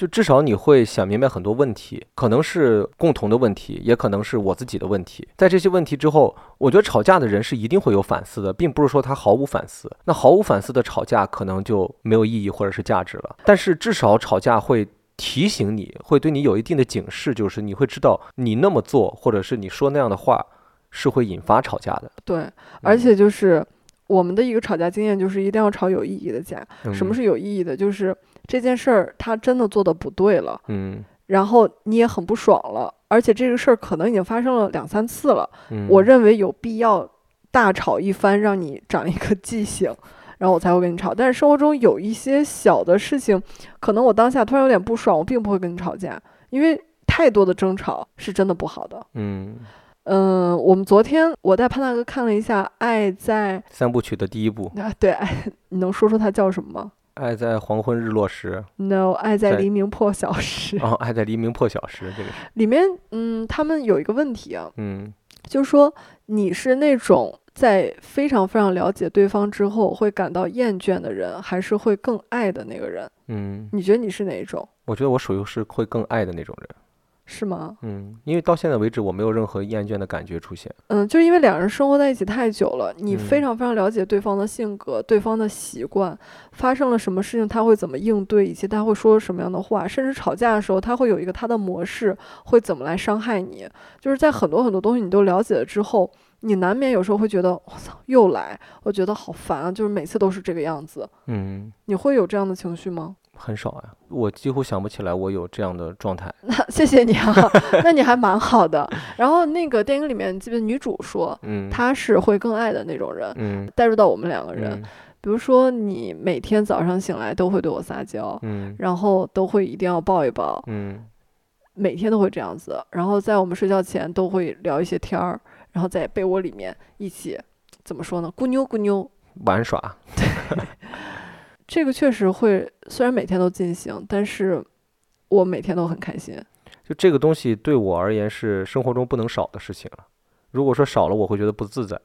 Speaker 1: 就至少你会想明白很多问题，可能是共同的问题，也可能是我自己的问题。在这些问题之后，我觉得吵架的人是一定会有反思的，并不是说他毫无反思。那毫无反思的吵架可能就没有意义或者是价值了。但是至少吵架会提醒你，会对你有一定的警示，就是你会知道你那么做或者是你说那样的话是会引发吵架的。
Speaker 2: 对，而且就是我们的一个吵架经验就是一定要吵有意义的架。什么
Speaker 1: 嗯
Speaker 2: 是有意义的？就是这件事儿他真的做的不对了，
Speaker 1: 嗯
Speaker 2: 然后你也很不爽了，而且这个事儿可能已经发生了两三次了。
Speaker 1: 嗯，
Speaker 2: 我认为有必要大吵一番，让你长一个记性，然后我才会跟你吵。但是生活中有一些小的事情，可能我当下突然有点不爽，我并不会跟你吵架，因为太多的争吵是真的不好的。
Speaker 1: 嗯
Speaker 2: 嗯，我们昨天我带潘大哥看了一下《爱在
Speaker 1: 三部曲的第一部
Speaker 2: 啊，对，爱，你能说说它叫什么吗《
Speaker 1: 爱在黄昏日落时
Speaker 2: ？No，爱在
Speaker 1: 在
Speaker 2: 黎明破晓时》》
Speaker 1: 哦，《爱在黎明破晓时》这个是
Speaker 2: 里面，嗯，他们有一个问题啊，
Speaker 1: 嗯
Speaker 2: 就是说你是那种在非常非常了解对方之后会感到厌倦的人，还是会更爱的那个人？
Speaker 1: 嗯，
Speaker 2: 你觉得你是哪一种？
Speaker 1: 我觉得我属于是会更爱的那种人。
Speaker 2: 是吗？
Speaker 1: 嗯，因为到现在为止，我没有任何厌倦的感觉出现。
Speaker 2: 嗯，就是因为两人生活在一起太久了，你非
Speaker 1: 嗯
Speaker 2: 常非常了解对方的性格、对方的习惯，发生了什么事情他会怎么应对，以及他会说什么样的话，甚至吵架的时候他会有一个他的模式，会怎么来伤害你。就是在很多很多东西你都了解了之后，你难免有时候会觉得我操又来，我觉得好烦啊，就是每次都是这个样子。
Speaker 1: 嗯，
Speaker 2: 你会有这样的情绪吗？
Speaker 1: 很少呀，我几乎想不起来我有这样的状态。
Speaker 2: 那 谢谢你啊，那你还蛮好的。然后那个电影里面，记不记得女主说
Speaker 1: 嗯，
Speaker 2: 她是会更爱的那种人，
Speaker 1: 嗯
Speaker 2: 带入到我们两个人。
Speaker 1: 嗯
Speaker 2: 比如说，你每天早上醒来都会对我撒娇，
Speaker 1: 嗯
Speaker 2: 然后都会一定要抱一抱，
Speaker 1: 嗯
Speaker 2: 每天都会这样子。然后在我们睡觉前都会聊一些天儿，然后在被窝里面一起怎么说呢？咕妞咕妞。
Speaker 1: 玩耍。
Speaker 2: 这个确实会，虽然每天都进行，但是我每天都很开心。
Speaker 1: 就这个东西对我而言是生活中不能少的事情了。如果说少了，我会觉得不自在，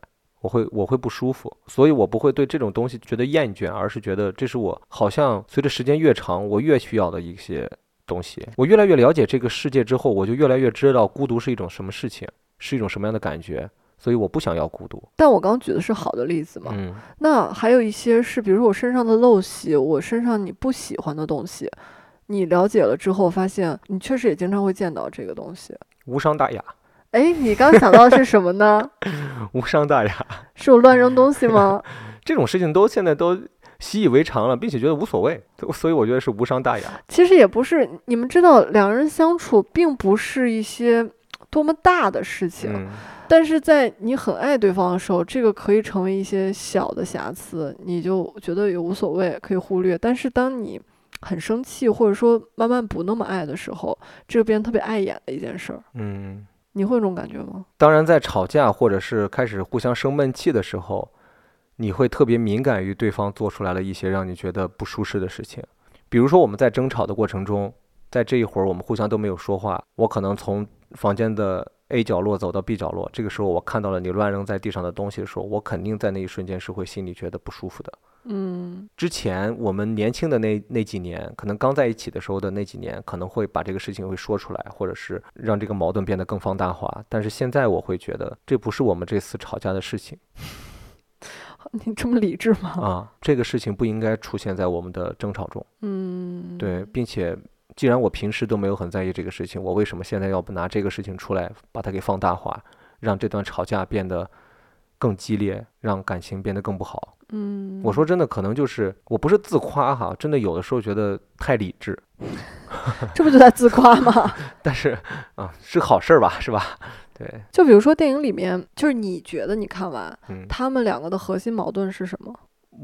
Speaker 1: 我会我会不舒服，所以我不会对这种东西觉得厌倦，而是觉得这是我好像随着时间越长，我越需要的一些东西。我越来越了解这个世界之后，我就越来越知道孤独是一种什么事情，是一种什么样的感觉，所以我不想要孤独。
Speaker 2: 但我刚举的是好的例子嘛，
Speaker 1: 嗯
Speaker 2: 那还有一些是，比如说我身上的陋习，我身上你不喜欢的东西，你了解了之后，发现你确实也经常会见到这个东西。
Speaker 1: 无伤大雅，
Speaker 2: 哎，你刚想到的是什么呢？
Speaker 1: 无伤大雅，
Speaker 2: 是我乱扔东西吗？
Speaker 1: 这种事情都现在都习以为常了，并且觉得无所谓，所以我觉得是无伤大雅。
Speaker 2: 其实也不是，你们知道，两个人相处并不是一些多么大的事情，
Speaker 1: 嗯
Speaker 2: 但是在你很爱对方的时候，这个可以成为一些小的瑕疵，你就觉得也无所谓，可以忽略。但是当你很生气，或者说慢慢不那么爱的时候，这个变特别碍眼的一件事儿。
Speaker 1: 嗯。
Speaker 2: 你会有这种感觉吗？
Speaker 1: 当然，在吵架或者是开始互相生闷气的时候，你会特别敏感于对方做出来了一些让你觉得不舒适的事情。比如说，我们在争吵的过程中，在这一会儿我们互相都没有说话，我可能从房间的 A 角落走到 B 角落，这个时候我看到了你乱扔在地上的东西的时候，我肯定在那一瞬间是会心里觉得不舒服的。
Speaker 2: 嗯
Speaker 1: 之前我们年轻的那那几年，可能刚在一起的时候的那几年，可能会把这个事情会说出来，或者是让这个矛盾变得更放大化。但是现在我会觉得，这不是我们这次吵架的事情
Speaker 2: 你这么理智吗？
Speaker 1: 啊，这个事情不应该出现在我们的争吵中。
Speaker 2: 嗯，
Speaker 1: 对，并且既然我平时都没有很在意这个事情，我为什么现在要不拿这个事情出来把它给放大化，让这段吵架变得更激烈，让感情变得更不好？
Speaker 2: 嗯，
Speaker 1: 我说真的，可能就是我不是自夸哈，真的有的时候觉得太理智，
Speaker 2: 这不就在自夸吗？
Speaker 1: 但是啊，是好事儿吧，是吧？对，
Speaker 2: 就比如说电影里面，就是你觉得你看完
Speaker 1: 嗯，
Speaker 2: 他们两个的核心矛盾是什么？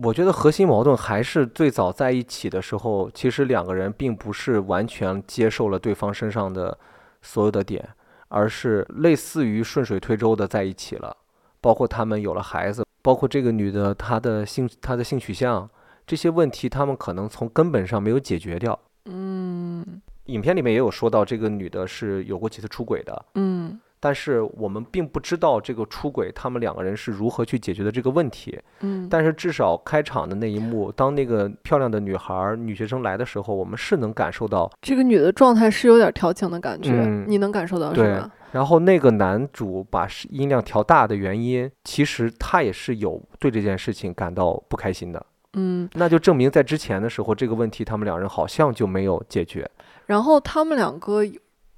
Speaker 1: 我觉得核心矛盾还是最早在一起的时候，其实两个人并不是完全接受了对方身上的所有的点，而是类似于顺水推舟的在一起了。包括他们有了孩子，包括这个女的她的性她的性取向这些问题，他们可能从根本上没有解决掉。
Speaker 2: 嗯
Speaker 1: 影片里面也有说到，这个女的是有过几次出轨的，
Speaker 2: 嗯
Speaker 1: 但是我们并不知道这个出轨他们两个人是如何去解决的这个问题。
Speaker 2: 嗯，
Speaker 1: 但是至少开场的那一幕，当那个漂亮的女孩儿女学生来的时候，我们是能感受到，
Speaker 2: 这个女的状态是有点调情的感觉，
Speaker 1: 嗯
Speaker 2: 你能感受到是
Speaker 1: 对
Speaker 2: 吧？
Speaker 1: 然后那个男主把音量调大的原因，其实他也是有对这件事情感到不开心的。
Speaker 2: 嗯，
Speaker 1: 那就证明在之前的时候，这个问题他们两人好像就没有解决。
Speaker 2: 然后他们两个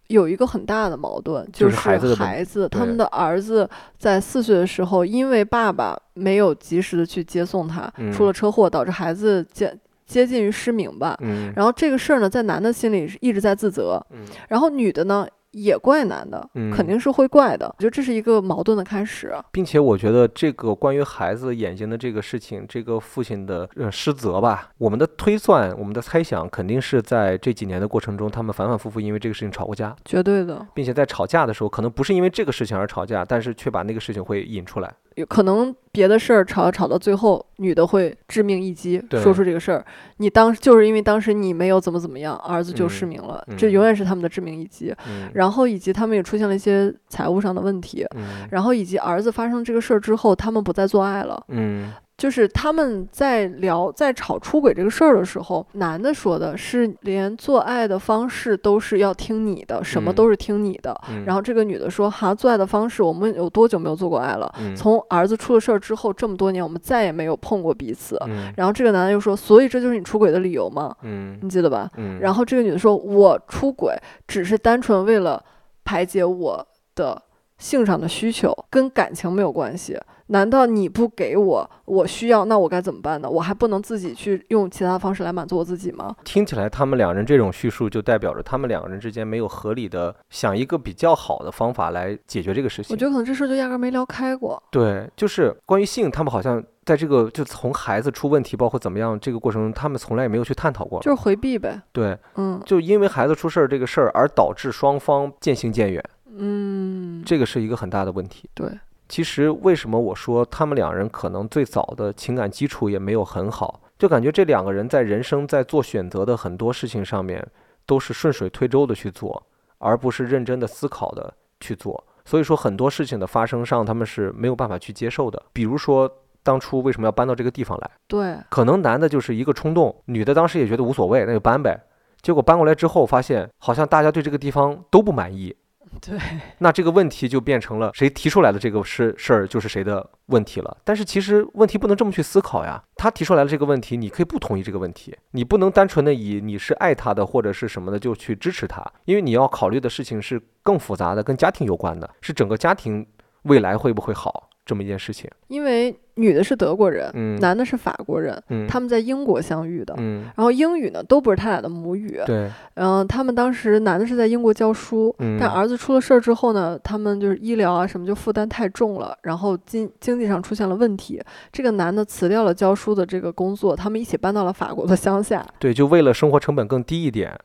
Speaker 2: 有有一个很大的矛盾，
Speaker 1: 就是是孩子
Speaker 2: 孩子，他们的儿子在四岁的时候，因为爸爸没有及时的去接送他，出
Speaker 1: 嗯。
Speaker 2: 了车祸，导致孩子接接近于失明吧。
Speaker 1: 嗯。
Speaker 2: 然后这个事儿呢，在男的心里是一直在自责，
Speaker 1: 嗯。
Speaker 2: 然后女的呢也怪男的，
Speaker 1: 嗯
Speaker 2: 肯定是会怪的。我觉得这是一个矛盾的开始。
Speaker 1: 并且我觉得这个关于孩子眼睛的这个事情，这个父亲的呃失责吧，我们的推算，我们的猜想，肯定是在这几年的过程中，他们反反复复因为这个事情吵过架，
Speaker 2: 绝对的，
Speaker 1: 并且在吵架的时候，可能不是因为这个事情而吵架，但是却把那个事情会引出来。
Speaker 2: 有可能别的事儿吵吵到最后，女的会致命一击，说出这个事儿。你当就是因为当时你没有怎么怎么样，儿子就失
Speaker 1: 嗯
Speaker 2: 明了，
Speaker 1: 嗯
Speaker 2: 这永远是他们的致命一击。
Speaker 1: 嗯
Speaker 2: 然后以及他们也出现了一些财务上的问题，
Speaker 1: 嗯
Speaker 2: 然后以及儿子发生这个事儿之后，他们不再做爱了。
Speaker 1: 嗯
Speaker 2: 就是他们在聊在吵出轨这个事儿的时候，男的说的是连做爱的方式都是要听你的，什么
Speaker 1: 嗯
Speaker 2: 都是听你的。
Speaker 1: 嗯，
Speaker 2: 然后这个女的说：“哈，做爱的方式，我们有多久没有做过爱了？
Speaker 1: 嗯
Speaker 2: 从儿子出了事儿之后，这么多年我们再也没有碰过彼此。
Speaker 1: 嗯
Speaker 2: 然后这个男的又说：“所以这就是你出轨的理由吗？
Speaker 1: 嗯
Speaker 2: 你记得吧？”
Speaker 1: 嗯，
Speaker 2: 然后这个女的说：“我出轨只是单纯为了排解我的性上的需求，跟感情没有关系。难道你不给我我需要，那我该怎么办呢？我还不能自己去用其他方式来满足我自己吗？
Speaker 1: 听起来他们两人这种叙述，就代表着他们两个人之间没有合理的想一个比较好的方法来解决这个事情。
Speaker 2: 我觉得可能这事儿就压根儿没聊开过。
Speaker 1: 对，就是关于性，他们好像在这个就从孩子出问题，包括怎么样这个过程中，他们从来也没有去探讨过。
Speaker 2: 就是回避呗。
Speaker 1: 对，
Speaker 2: 嗯
Speaker 1: 就因为孩子出事儿这个事儿而导致双方渐行渐远，
Speaker 2: 嗯，
Speaker 1: 这个是一个很大的问题。
Speaker 2: 对，
Speaker 1: 其实为什么我说他们两人可能最早的情感基础也没有很好，就感觉这两个人在人生在做选择的很多事情上面都是顺水推舟的去做，而不是认真的思考的去做。所以说很多事情的发生上他们是没有办法去接受的。比如说当初为什么要搬到这个地方来，
Speaker 2: 对，
Speaker 1: 可能男的就是一个冲动，女的当时也觉得无所谓，那就搬呗。结果搬过来之后，发现好像大家对这个地方都不满意，
Speaker 2: 对，
Speaker 1: 那这个问题就变成了谁提出来的这个事事儿就是谁的问题了。但是其实问题不能这么去思考呀。他提出来的这个问题，你可以不同意这个问题，你不能单纯的以你是爱他的或者是什么的就去支持他，因为你要考虑的事情是更复杂的，跟家庭有关的，是整个家庭未来会不会好这么一件事情。
Speaker 2: 因为女的是德国人，
Speaker 1: 嗯
Speaker 2: 男的是法国人，
Speaker 1: 嗯
Speaker 2: 他们在英国相遇的。
Speaker 1: 嗯，
Speaker 2: 然后英语呢都不是他俩的母语，
Speaker 1: 对，
Speaker 2: 嗯、他们当时男的是在英国教书，
Speaker 1: 嗯
Speaker 2: 但儿子出了事儿之后呢，他们就是医疗啊什么就负担太重了，然后经经济上出现了问题。这个男的辞掉了教书的这个工作，他们一起搬到了法国的乡下。
Speaker 1: 对，就为了生活成本更低一点。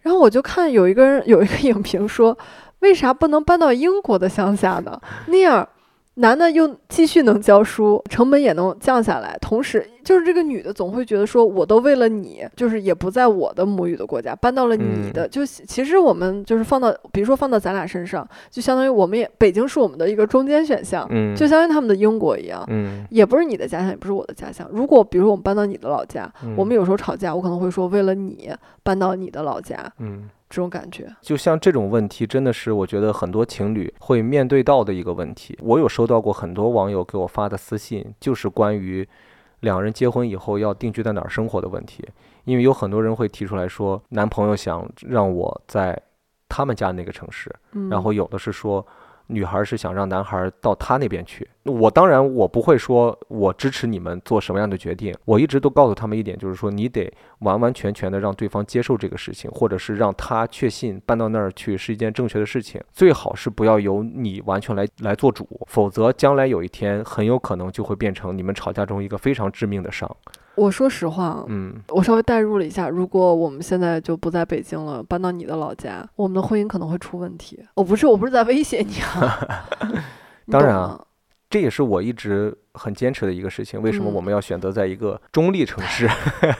Speaker 2: 然后我就看有一个人有一个影评说，为啥不能搬到英国的乡下呢？那样。男的又继续能教书，成本也能降下来，同时就是这个女的总会觉得说，我都为了你，就是也不在我的母语的国家，搬到了你的，就其实我们就是放到，比如说放到咱俩身上，就相当于我们也北京是我们的一个中间选项，
Speaker 1: 嗯，
Speaker 2: 就相当于他们的英国一样，
Speaker 1: 嗯，
Speaker 2: 也不是你的家乡，也不是我的家乡。如果比如说我们搬到你的老家，我们
Speaker 1: 有
Speaker 2: 有时候吵架，我可能会说为了你搬到你的老家，
Speaker 1: 嗯。
Speaker 2: 这种感觉。
Speaker 1: 就像这种问题，真的是我觉得很多情侣会面对到的一个问题。我有收到过很多网友给我发的私信，就是关于两人结婚以后要定居在哪儿生活的问题。因为有很多人会提出来说，男朋友想让我在他们家那个城市，
Speaker 2: 嗯，
Speaker 1: 然后有的是说。女孩是想让男孩到她那边去，我当然我不会说我支持你们做什么样的决定，我一直都告诉他们一点，就是说你得完完全全的让对方接受这个事情，或者是让他确信搬到那儿去是一件正确的事情，最好是不要由你完全来来做主，否则将来有一天很有可能就会变成你们吵架中一个非常致命的伤。
Speaker 2: 我说实话啊，
Speaker 1: 嗯，
Speaker 2: 我稍微代入了一下，如果我们现在就不在北京了，搬到你的老家，我们的婚姻可能会出问题。我不是，我不是在威胁你啊。你
Speaker 1: 当然啊这也是我一直很坚持的一个事情。为什么
Speaker 2: 嗯
Speaker 1: 我们要选择在一个中立城市？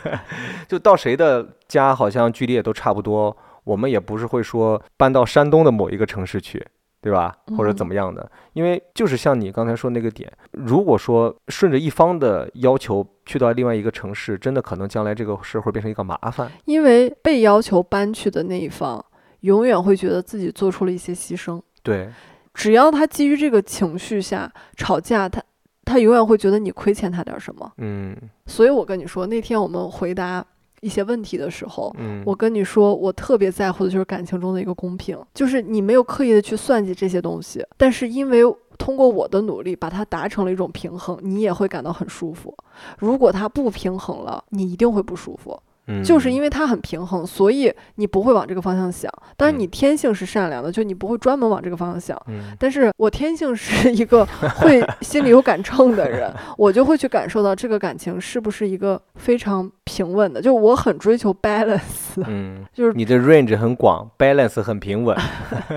Speaker 1: 就到谁的家好像距离也都差不多，我们也不是会说搬到山东的某一个城市去，对吧？或者
Speaker 2: 嗯
Speaker 1: 怎么样的？因为就是像你刚才说那个点，如果说顺着一方的要求去到另外一个城市，真的可能将来这个事会变成一个麻烦。
Speaker 2: 因为被要求搬去的那一方，永远会觉得自己做出了一些牺牲。
Speaker 1: 对，
Speaker 2: 只要他基于这个情绪下吵架，他他永远会觉得你亏欠他点儿什么。
Speaker 1: 嗯
Speaker 2: 所以我跟你说，那天我们回答一些问题的时候，
Speaker 1: 嗯，
Speaker 2: 我跟你说，我特别在乎的就是感情中的一个公平，就是你没有刻意的去算计这些东西，但是因为通过我的努力把它达成了一种平衡，你也会感到很舒服。如果它不平衡了，你一定会不舒服。就是因
Speaker 1: 为
Speaker 2: 为它很平衡，所以你不会往这个方向想。当然，
Speaker 1: 嗯
Speaker 2: 你天性是善良的，就你不会专门往这个方向想。
Speaker 1: 嗯
Speaker 2: 但是我天性是一个会 心里有杆秤的人，我就会去感受到这个感情是不是一个非常平稳的。就我很追求 balance，
Speaker 1: 嗯，
Speaker 2: 就是
Speaker 1: 你的 range 很广，balance 很平稳。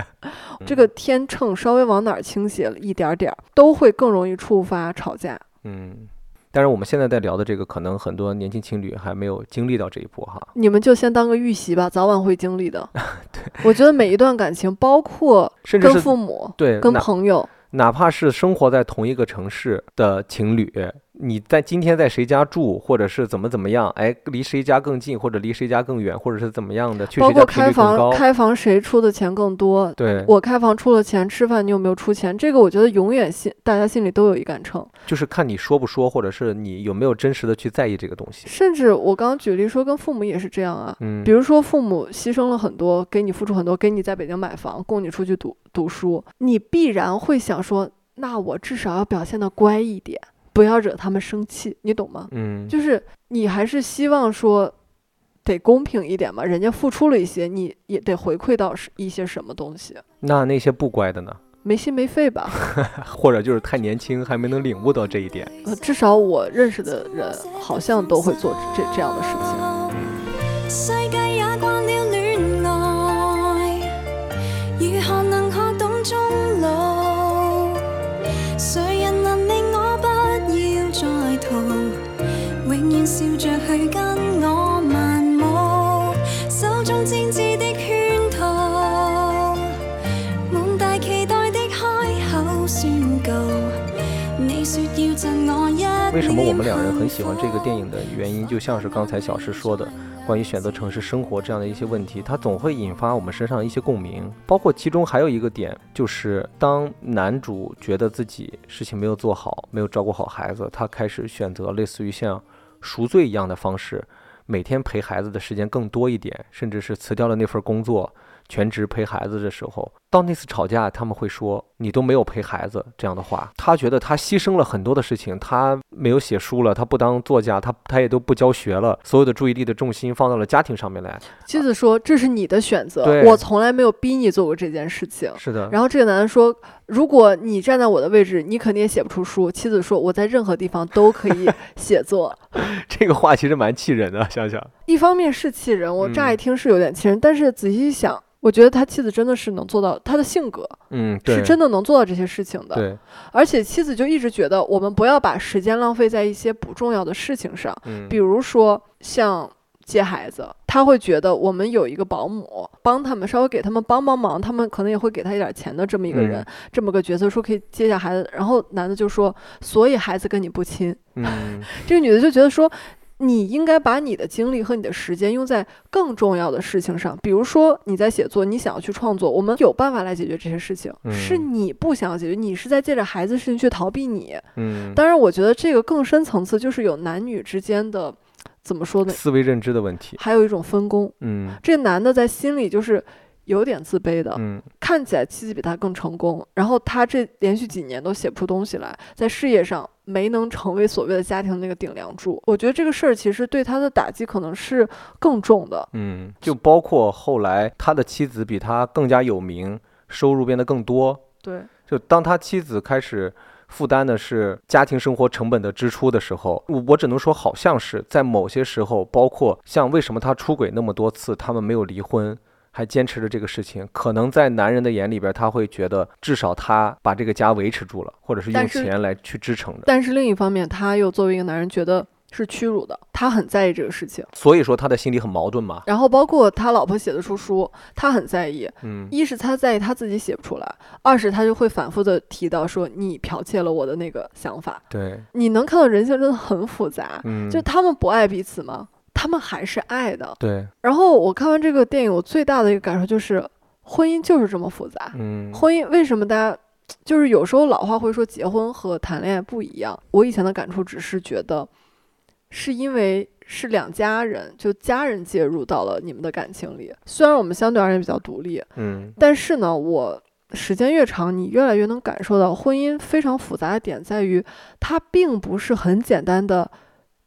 Speaker 2: 这个天秤稍微往哪儿倾斜了一点儿点儿，都会更容易触发吵架。
Speaker 1: 嗯，但是我们现在在聊的这个，可能很多年轻情侣还没有经历到这一步哈。
Speaker 2: 你们就先当个预习吧，早晚会经历的。对我觉得每一段感情，包括跟
Speaker 1: 甚至是
Speaker 2: 父母、
Speaker 1: 对，
Speaker 2: 跟朋友，
Speaker 1: 哪怕是生活在同一个城市的情侣，你在今天在谁家住，或者是怎么怎么样，哎，离谁家更近，或者离谁家更远，或者是怎么样的，去
Speaker 2: 包括开房。开房谁出的钱更多？
Speaker 1: 对，
Speaker 2: 我开房出了钱，吃饭你有没有出钱？这个我觉得永远心大家心里都有一杆秤。
Speaker 1: 就是看你说不说，或者是你有没有真实的去在意这个东西。
Speaker 2: 甚至我刚刚举例说，跟父母也是这样啊。
Speaker 1: 嗯，
Speaker 2: 比如说，父母牺牲了很多，给你付出很多，给你在北京买房，供你出去读读书，你必然会想说，那我至少要表现的乖一点，不要惹他们生气，你懂吗？
Speaker 1: 嗯，
Speaker 2: 就是你还是希望说，得公平一点嘛，人家付出了一些，你也得回馈到一些什么东西，
Speaker 1: 那那些不乖的呢？
Speaker 2: 没心没肺吧？
Speaker 1: 或者就是太年轻，还没能领悟到这一点。
Speaker 2: 呃，至少我认识的人好像都会做这这样的事情。
Speaker 3: 世界也慣了笑着去跟我漫舞，手中煎枝的圈套，滿帶期待的開口宣告，你說要贈我一
Speaker 1: 為什么我们两人很喜欢这个电影的原因，就像是刚才小石说的，关于选择城市生活这样的一些问题，它总会引发我们身上一些共鸣。包括其中还有一个点，就是当男主觉得自己事情没有做好，没有照顾好孩子，他开始选择类似于像赎罪一样的方式，每天陪孩子的时间更多一点，甚至是辞掉了那份工作。全职陪孩子的时候，到那次吵架，他们会说你都没有陪孩子这样的话。他觉得他牺牲了很多的事情，他没有写书了，他不当作家，他他也都不教学了，所有的注意力的重心放到了家庭上面来。
Speaker 2: 妻子说：“这是你的选
Speaker 1: 择，
Speaker 2: 我从来没有逼你做过这件事情。”
Speaker 1: 是的，
Speaker 2: 然后这个男人说：“如果你站在我的位置，你肯定也写不出书。”妻子说：“我在任何地方都可以写作。
Speaker 1: 这个话其实蛮气人的，想想。”
Speaker 2: 一方面是气人，我乍一听是有点气人，但是仔细一想，我觉得他妻子真的是能做到，他的性格
Speaker 1: 嗯，
Speaker 2: 是真的能做到这些事情的。
Speaker 1: 對，
Speaker 2: 而且妻子就一直觉得，我们不要把时间浪费在一些不重要的事情上，
Speaker 1: 嗯，
Speaker 2: 比如说像接孩子，他会觉得我们有一个保姆帮他们，稍微给他们帮帮忙，他们可能也会给他一点钱的这么一个人，
Speaker 1: 嗯
Speaker 2: 這麼個角色，说可以接下孩子。然后男的就说，所以孩子跟你不亲。
Speaker 1: 嗯，
Speaker 2: 这个女的就觉得說，你应该把你的精力和你的时间用在更重要的事情上，比如说你在写作，你想要去创作，我们有办法来解决这些事情，
Speaker 1: 嗯
Speaker 2: 是你不想要解决，你是在借着孩子事情去逃避你。
Speaker 1: 嗯，
Speaker 2: 当然，我觉得这个更深层次就是有男女之间的，怎么说呢？
Speaker 1: 思维认知的问题，
Speaker 2: 还有一种分工。
Speaker 1: 嗯
Speaker 2: 这男的在心里就是有点自卑的，
Speaker 1: 嗯
Speaker 2: 看起来妻子比他更成功，然后他这连续几年都写不出东西来，在事业上沒能成为所谓的家庭那个顶梁柱。我觉得这个事儿其实对他的打击可能是更重的。
Speaker 1: 嗯，就包括后来他的妻子比他更加有名，收入变得更多。
Speaker 2: 对，
Speaker 1: 就当他妻子开始负担的是家庭生活成本的支出的时候，我我只能说好像是在某些时候，包括像为什么他出轨那么多次，他们没有离婚，還堅持着这个事情，可能在男人的眼里边，他会觉得至少他把这个家维持住了，或者是用钱来去支撑的。
Speaker 2: 但是另一方面，他又作为一个男人，觉得是屈辱的，他很在意这个事情。
Speaker 1: 所以说他的心里很矛盾嘛。
Speaker 2: 然后包括他老婆写的出书，他很在意。
Speaker 1: 嗯
Speaker 2: 一是他在意他自己写不出来，二是他就会反复的提到说你剽窃了我的那个想法。
Speaker 1: 对，
Speaker 2: 你能看到人性真的很复杂，
Speaker 1: 嗯
Speaker 2: 就他们不爱彼此吗？他们还是爱的。
Speaker 1: 对，
Speaker 2: 然后我看完这个电影，我最大的一个感受就是，婚姻就是这么复杂。
Speaker 1: 嗯
Speaker 2: 婚姻为什么大家就是有时候老话会说结婚和谈恋爱不一样？我以前的感触只是觉得，是因为是两家人，就家人介入到了你们的感情里。虽然我们相对而言比较独立，
Speaker 1: 嗯
Speaker 2: 但是呢，我时间越长，你越来越能感受到婚姻非常复杂的点在于，它并不是很简单的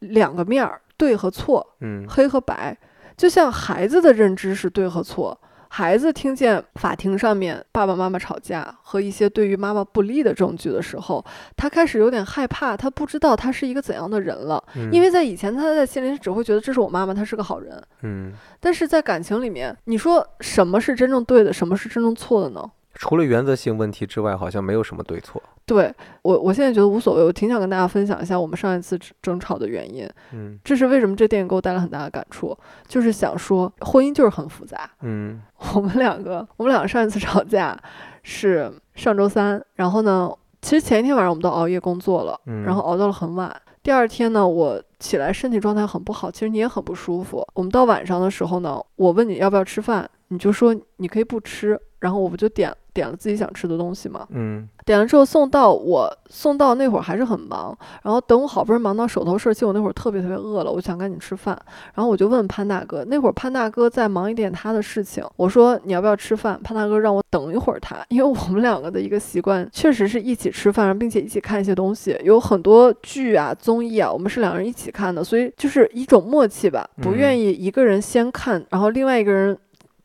Speaker 2: 两个面儿，对和错，
Speaker 1: 嗯
Speaker 2: 黑和白。就像孩子的认知是对和错，孩子听见法庭上面爸爸妈妈吵架和一些对于妈妈不利的证据的时候，他开始有点害怕，他不知道他是一个怎样的人了。
Speaker 1: 嗯，
Speaker 2: 因为在以前，他在心里只会觉得这是我妈妈，她是个好人。
Speaker 1: 嗯，
Speaker 2: 但是在感情里面，你说什么是真正对的，什么是真正错的呢？
Speaker 1: 除了原则性问题之外，好像没有什么对错。
Speaker 2: 对我，我现在觉得无所谓。我挺想跟大家分享一下我们上一次争争吵的原因。
Speaker 1: 嗯
Speaker 2: 这是为什么这电影给我带来很大的感触，就是想说婚姻就是很复杂。
Speaker 1: 嗯
Speaker 2: 我们两个，我们两个上一次吵架是上周三，然后呢，其实前一天晚上我们都熬夜工作了，
Speaker 1: 嗯，
Speaker 2: 然后熬到了很晚。第二天呢，我起来身体状态很不好，其实你也很不舒服。我们到晚上的时候呢，我问你要不要吃饭，你就说你可以不吃，然后我不就点点了自己想吃的东西嘛？
Speaker 1: 嗯
Speaker 2: 点了之后送到我送到那会儿还是很忙，然后等我好不容易忙到手头事儿，其实我那会儿特别特别饿了，我想赶紧吃饭，然后我就问潘大哥，那会儿潘大哥在忙一点他的事情，我说你要不要吃饭？潘大哥让我等一会儿他，因为我们两个的一个习惯确实是一起吃饭，并且一起看一些东西，有很多剧啊综艺啊，我们是两个人一起看的，所以就是一种默契吧，不
Speaker 1: 嗯
Speaker 2: 愿意一个人先看，然后另外一个人。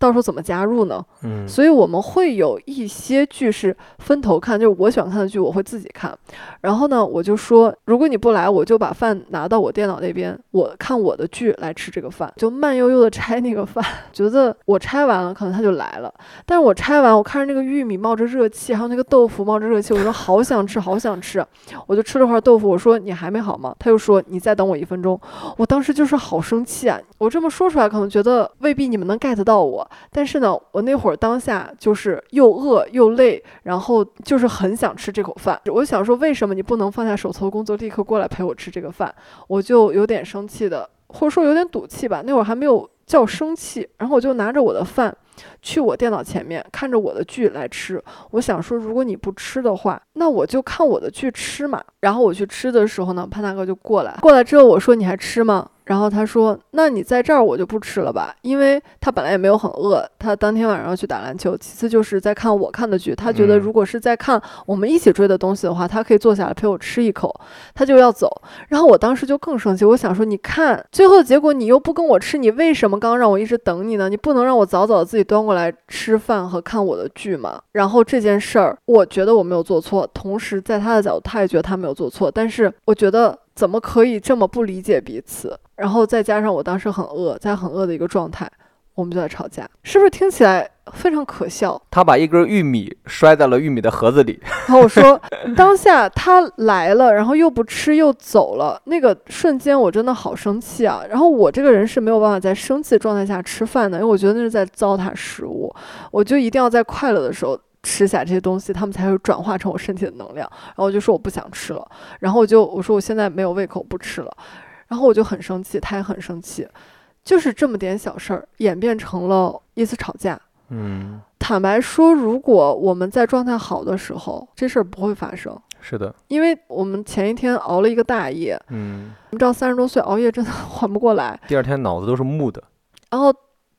Speaker 2: 到时候怎么加入呢？
Speaker 1: 嗯，
Speaker 2: 所以我们会有一些剧是分头看，就是我喜欢看的剧我会自己看，然后呢，我就说如果你不来，我就把饭拿到我电脑那边，我看我的剧来吃这个饭，就慢悠悠的拆那个饭，觉得我拆完了，可能他就来了，但是我拆完，我看着那个玉米冒着热气，还有那个豆腐冒着热气，我说好想吃，好想吃，我就吃了块豆腐，我说你还没好吗？他又说你再等我一分钟，我当时就是好生气啊！我这么说出来，可能觉得未必你们能 get 到我，但是呢，我那会儿当下就是又饿又累，然后就是很想吃这口饭。我想说，为什么你不能放下手头工作，立刻过来陪我吃这个饭？我就有点生气的，或者说有点赌气吧。那会儿还没有叫生气，然后我就拿着我的饭。去我电脑前面看着我的剧来吃，我想说，如果你不吃的话，那我就看我的剧吃嘛。然后我去吃的时候呢，潘大哥就过来，过来之后我说你还吃吗？然后他说：“那你在这儿我就不吃了吧，因为他本来也没有很饿，他当天晚上要去打篮球。其次就是在看我看的剧，他觉得
Speaker 1: 嗯
Speaker 2: 如果是在看我们一起追的东西的话，他可以坐下来陪我吃一口，他就要走。然后我当时就更生气，我想说，你看最后的结果你又不跟我吃，你为什么刚刚让我一直等你呢？你不能让我早早自己端过来吃饭和看我的剧吗？然后这件事儿，我觉得我没有做错，同时在他的角度，他也觉得他没有做错，但是我觉得怎么可以这么不理解彼此？然后再加上我当时很饿，在很饿的一个状态，我们就在吵架，是不是听起来非常可笑？
Speaker 1: 他把一根玉米摔在了玉米的盒子里。
Speaker 2: 然后我说，当下他来了，然后又不吃又走了，那个瞬间我真的好生气啊！然后我这个人是没有办法在生气的状态下吃饭的，因为我觉得那是在糟蹋食物，我就一定要在快乐的时候。吃下这些东西，他们才会转化成我身体的能量。然后我就说我不想吃了，然后我就我说我现在没有胃口，不吃了。然后我就很生气，他也很生气，就是这么点小事儿演变成了一次吵架。
Speaker 1: 嗯，
Speaker 2: 坦白说，如果我们在状态好的时候，这事儿不会发生，
Speaker 1: 是的。
Speaker 2: 因为我们前一天熬了一个大夜，
Speaker 1: 嗯，
Speaker 2: 你知道三十多岁熬夜真的 缓不过来，
Speaker 1: 第二天脑子都是木的。
Speaker 2: 然后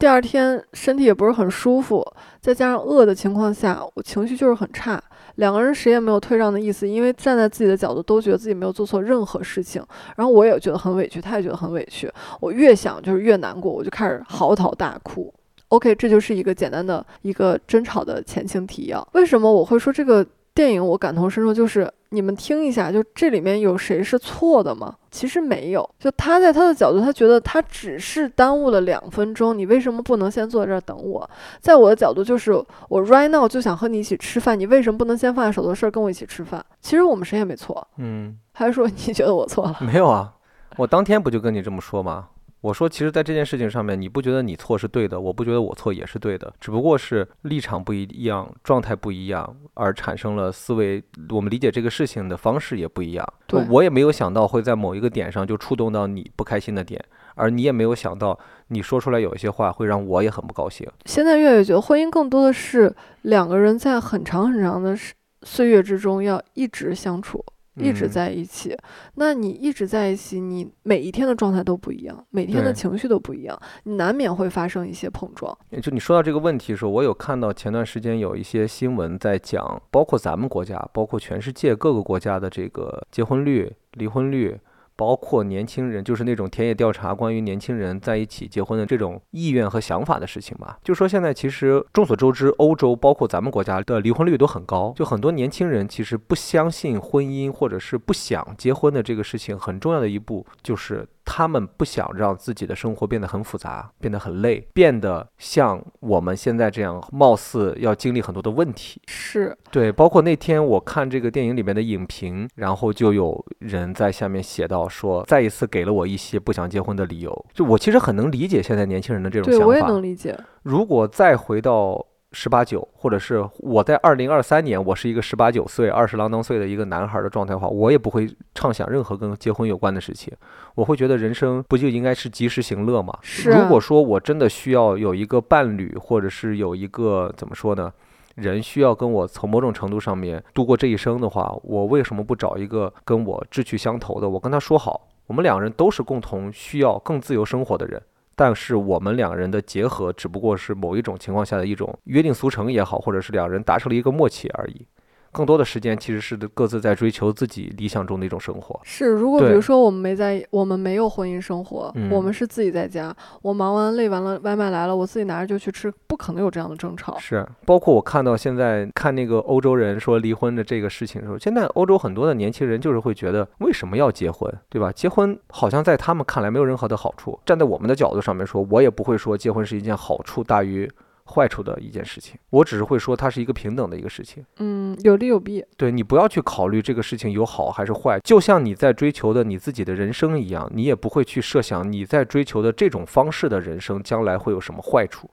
Speaker 2: 第二天身体也不是很舒服，再加上饿的情况下，我情绪就是很差。两个人谁也没有退让的意思，因为站在自己的角度都觉得自己没有做错任何事情。然后我也觉得很委屈，他也觉得很委屈。我越想就是越难过，我就开始嚎啕大哭。OK，这就是一个简单的一个争吵的前情提要。为什么我会说这个电影我感同身受？就是你们听一下，就这里面有谁是错的吗？其实没有，就他在他的角度，他觉得他只是耽误了两分钟，你为什么不能先坐在这儿等我？在我的角度，就是我 right now 就想和你一起吃饭，你为什么不能先放下手头事儿跟我一起吃饭？其实我们谁也没错，
Speaker 1: 嗯，
Speaker 2: 还是说你觉得我错了？
Speaker 1: 没有啊，我当天不就跟你这么说吗？我说，其实，在这件事情上面，你不觉得你错是对的，我不觉得我错也是对的，只不过是立场不一样，状态不一样，而产生了思维，我们理解这个事情的方式也不一样。
Speaker 2: 对
Speaker 1: 我也没有想到会在某一个点上就触动到你不开心的点，而你也没有想到你说出来有一些话会让我也很不高兴。
Speaker 2: 现在越来越觉得婚姻更多的是两个人在很长很长的时岁月之中要一直相处，一直
Speaker 1: 嗯
Speaker 2: 在一起。那你一直在一起，你每一天的状态都不一样，每天的情绪都不一样，你难免会发生一些碰撞。
Speaker 1: 就你说到这个问题的时候，我有看到前段时间有一些新闻在讲，包括咱们国家，包括全世界各个国家的这个结婚率、离婚率，包括年轻人，就是那种田野调查关于年轻人在一起结婚的这种意愿和想法的事情吧。就说现在其实众所周知，欧洲包括咱们国家的离婚率都很高，就很多年轻人其实不相信婚姻或者是不想结婚的这个事情，很重要的一步就是他们不想让自己的生活变得很复杂，变得很累，变得像我们现在这样，貌似要经历很多的问题。
Speaker 2: 是，
Speaker 1: 对，包括那天我看这个电影里面的影评，然后就有人在下面写到说，再一次给了我一些不想结婚的理由。就我其实很能理解现在年轻人的这种
Speaker 2: 对我也
Speaker 1: 想法。
Speaker 2: 能理解。
Speaker 1: 如果再回到十八九，或者是我在二零二三年，我是一个十八九岁、二十郎当岁的一个男孩的状态的话，我也不会畅想任何跟结婚有关的事情。我会觉得人生不就应该是及时行乐吗？如果说我真的需要有一个伴侣，或者是有一个怎么说呢？人需要跟我从某种程度上面度过这一生的话，我为什么不找一个跟我志趣相投的？我跟他说好，我们两个人都是共同需要更自由生活的人。但是我们两人的结合只不过是某一种情况下的一种约定俗成也好，或者是两人达成了一个默契而已。更多的时间其实是各自在追求自己理想中的一种生活。
Speaker 2: 是，如果比如说我们没在，我们没有婚姻生活，我
Speaker 1: 嗯
Speaker 2: 们是自己在家，我忙完累完了，外卖来了，我自己拿着就去吃，不可能有这样的争吵。
Speaker 1: 是，包括我看到现在看那个欧洲人说离婚的这个事情的时候，现在欧洲很多的年轻人就是会觉得为什么要结婚，对吧？结婚好像在他们看来没有任何的好处。站在我们的角度上面说，我也不会说结婚是一件好处大于坏处的一件事情，我只是会说它是一个平等的一个事情。
Speaker 2: 嗯，有利有弊。
Speaker 1: 对你不要去考虑这个事情有好还是坏，就像你在追求的你自己的人生一样，你也不会去设想你在追求的这种方式的人生将来会有什么坏处，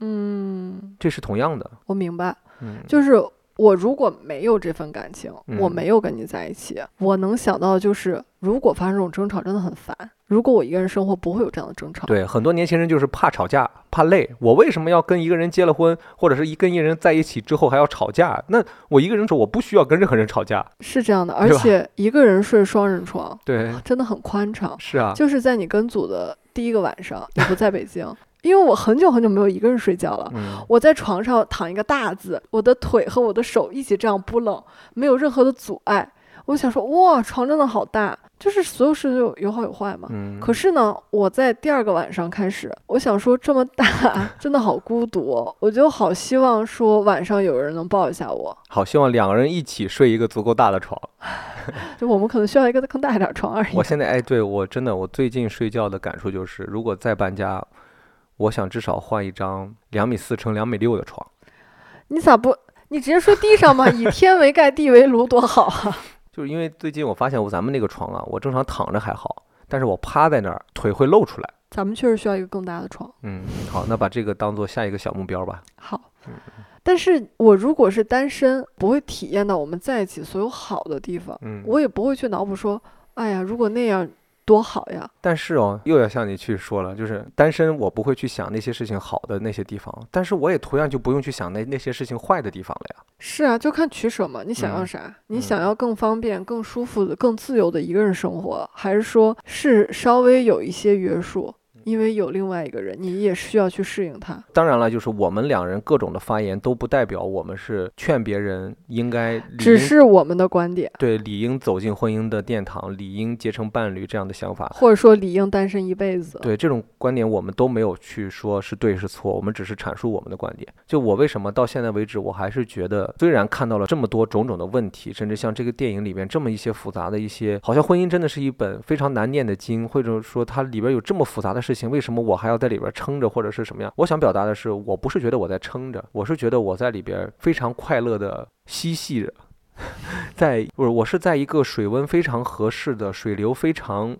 Speaker 2: 嗯，
Speaker 1: 这是同样的。
Speaker 2: 我明白，
Speaker 1: 嗯，
Speaker 2: 就是我如果没有这份感情，我
Speaker 1: 嗯
Speaker 2: 没有跟你在一起，我能想到就是，如果发生这种争吵，真的很烦。如果我一个人生活，不会有这样的争吵。
Speaker 1: 对，很多年轻人就是怕吵架，怕累。我为什么要跟一个人结了婚，或者是一跟一个人在一起之后还要吵架？那我一个人住，我不需要跟任何人吵架。
Speaker 2: 是这样的，而且一个人睡双人床
Speaker 1: 对，
Speaker 2: 真的很宽敞。
Speaker 1: 是啊，
Speaker 2: 就是在你跟组的第一个晚上，你不在北京，因为我很久很久没有一个人睡觉了。
Speaker 1: 嗯，
Speaker 2: 我在床上躺一个大字，我的腿和我的手一起这样不冷，没有任何的阻碍。我想说，哇，床真的好大，就是所有事情有有好有坏嘛。
Speaker 1: 嗯，
Speaker 2: 可是呢，我在第二个晚上开始，我想说这么大真的好孤独哦，我就好希望说晚上有人能抱一下我，
Speaker 1: 好，希望两个人一起睡一个足够大的床。
Speaker 2: 就我们可能需要一个更大一点的床而已
Speaker 1: 我。现在哎，对我真的，我最近睡觉的感触就是，如果再搬家，我想至少换一张两米四乘两米六的床。
Speaker 2: 你咋不？你直接睡地上吗？以天为盖，地为炉，多好啊！
Speaker 1: 就是因为最近我发现我咱们那个床啊，我正常躺着还好，但是我趴在那儿，腿会露出来。
Speaker 2: 咱们确实需要一个更大的床。
Speaker 1: 嗯，好，那把这个当做下一个小目标吧。
Speaker 2: 好，但是我如果是单身，不会体验到我们在一起所有好的地方，
Speaker 1: 嗯，
Speaker 2: 我也不会去脑补说，哎呀，如果那样多好呀。
Speaker 1: 但是哦，又要向你去说了，就是单身，我不会去想那些事情好的那些地方，但是我也同样就不用去想那那些事情坏的地方了呀。
Speaker 2: 是啊，就看取舍嘛。你想要
Speaker 1: 嗯
Speaker 2: 啥？你想要更方便、更舒服的、更自由的一个人生活，还是说是稍微有一些约束？因为有另外一个人，你也需要去适应他。
Speaker 1: 当然了，就是我们两人各种的发言都不代表我们是劝别人应该理
Speaker 2: 只是我们的观点，
Speaker 1: 对理应走进婚姻的殿堂，理应结成伴侣这样的想法。
Speaker 2: 或者说理应单身一辈子。
Speaker 1: 对这种观点，我们都没有去说是对是错，我们只是阐述我们的观点。就我为什么到现在为止，我还是觉得，虽然看到了这么多种种的问题，甚至像这个电影里面这么一些复杂的一些，好像婚姻真的是一本非常难念的经，或者说它里边有这么复杂的事情，为什么我还要在里边撑着，或者是什么样？我想表达的是，我不是觉得我在撑着，我是觉得我在里边非常快乐的嬉戏着。在不是，我是在一个水温非常合适的、水流非常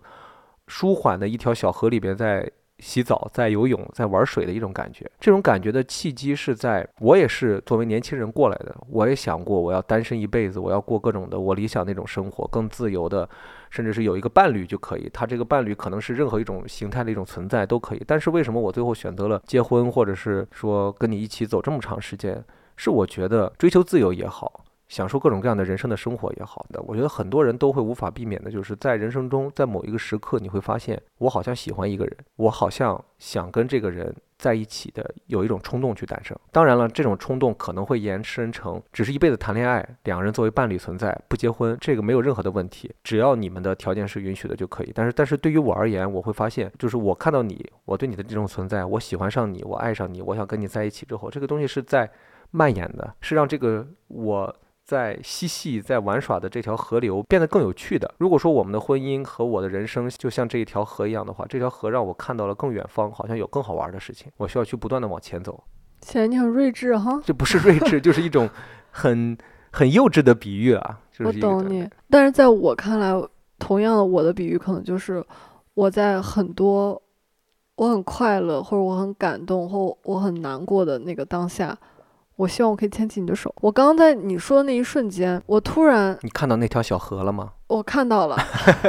Speaker 1: 舒缓的一条小河里边在洗澡、在游泳、在玩水的一种感觉。这种感觉的契机是在我也是作为年轻人过来的，我也想过我要单身一辈子，我要过各种的我理想那种生活，更自由的，甚至是有一个伴侣就可以。他这个伴侣可能是任何一种形态的一种存在都可以。但是为什么我最后选择了结婚，或者是说跟你一起走这么长时间？是我觉得追求自由也好，享受各种各样的人生的生活也好的，我觉得很多人都会无法避免的，就是在人生中，在某一个时刻，你会发现，我好像喜欢一个人，我好像想跟这个人在一起的，有一种冲动去诞生。当然了，这种冲动可能会延伸成只是一辈子谈恋爱，两个人作为伴侣存在，不结婚，这个没有任何的问题，只要你们的条件是允许的就可以。但是，但是对于我而言，我会发现，就是我看到你，我对你的这种存在，我喜欢上你，我爱上你，我想跟你在一起之后，这个东西是在。蔓延的是让这个我在嬉戏、在玩耍的这条河流变得更有趣的。如果说我们的婚姻和我的人生就像这一条河一样的话，这条河让我看到了更远方，好像有更好玩的事情，我需要去不断的往前走。
Speaker 2: 显得你很睿智哈。
Speaker 1: 这不是睿智，就是一种很很幼稚的比喻啊。就
Speaker 2: 我
Speaker 1: 是一个
Speaker 2: 懂你，但是在我看来，同样的我的比喻可能就是我在很多我很快乐或者我很感动或我很难过的那个当下，我希望我可以牵起你的手。我刚刚在你说的那一瞬间，我突然
Speaker 1: 你看到那条小河了吗？
Speaker 2: 我看到了，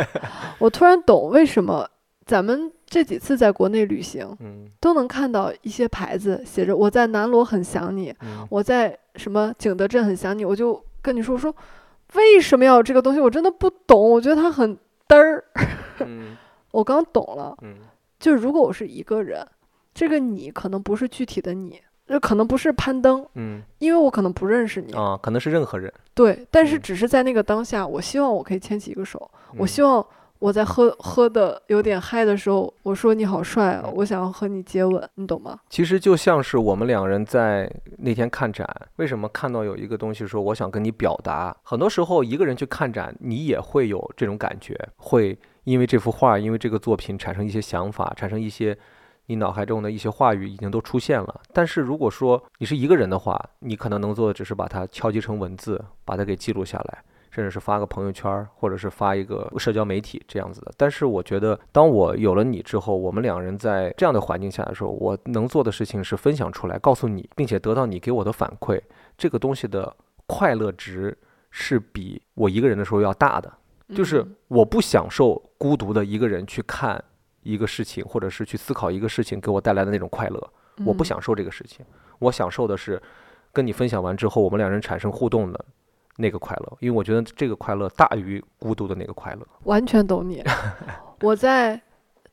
Speaker 2: 我突然懂为什么咱们这几次在国内旅行
Speaker 1: 嗯
Speaker 2: 都能看到一些牌子写着“我在南锣很想你”，
Speaker 1: 嗯
Speaker 2: 我在什么景德镇很想你，我就跟你说，我说为什么要有这个东西？我真的不懂，我觉得它很嘚儿。
Speaker 1: 嗯
Speaker 2: 我刚懂了，
Speaker 1: 嗯
Speaker 2: 就是如果我是一个人，这个你可能不是具体的你，就可能不是攀登，
Speaker 1: 嗯
Speaker 2: 因为我可能不认识你，
Speaker 1: 啊，可能是任何人。
Speaker 2: 对，但是
Speaker 1: 嗯
Speaker 2: 只是在那个当下，我希望我可以牵起一个手，我
Speaker 1: 嗯
Speaker 2: 希望我在喝喝的有点嗨的时候，我说你好帅我想要和你接吻，你懂吗？
Speaker 1: 其实就像是我们两人在那天看展，为什么看到有一个东西说我想跟你表达？很多时候一个人去看展，你也会有这种感觉，会因为这幅画，因为这个作品产生一些想法，产生一些你脑海中的一些话语已经都出现了。但是如果说你是一个人的话，你可能能做的只是把它敲击成文字，把它给记录下来。甚至是发个朋友圈儿，或者是发一个社交媒体这样子的。但是我觉得，当我有了你之后，我们两人在这样的环境下的时候，我能做的事情是分享出来，告诉你，并且得到你给我的反馈，这个东西的快乐值是比我一个人的时候要大的。就是
Speaker 2: 嗯
Speaker 1: 我不享受孤独的一个人去看一个事情，或者是去思考一个事情给我带来的那种快乐。我不
Speaker 2: 嗯
Speaker 1: 享受这个事情，我享受的是跟你分享完之后，我们两人产生互动的那个快乐，因为我觉得这个快乐大于孤独的那个快乐。
Speaker 2: 完全懂你。我在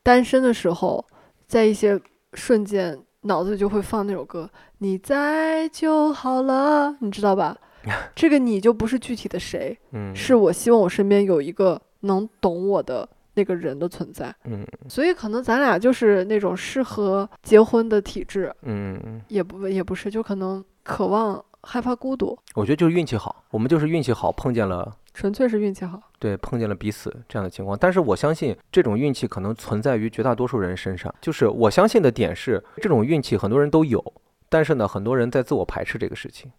Speaker 2: 单身的时候，在一些瞬间，脑子里就会放那首歌，《你在就好了》，你知道吧？这个你就不是具体的谁，
Speaker 1: 嗯，
Speaker 2: 是我希望我身边有一个能懂我的那个人的存在。
Speaker 1: 嗯
Speaker 2: 所以可能咱俩就是那种适合结婚的体质，
Speaker 1: 嗯，
Speaker 2: 也不也不是，就可能渴望害怕孤独，
Speaker 1: 我觉得就是运气好，我们就是运气好碰见了。
Speaker 2: 纯粹是运气好。
Speaker 1: 对，碰见了彼此这样的情况，但是我相信这种运气可能存在于绝大多数人身上。就是我相信的点是，这种运气很多人都有，但是呢，很多人在自我排斥这个事情，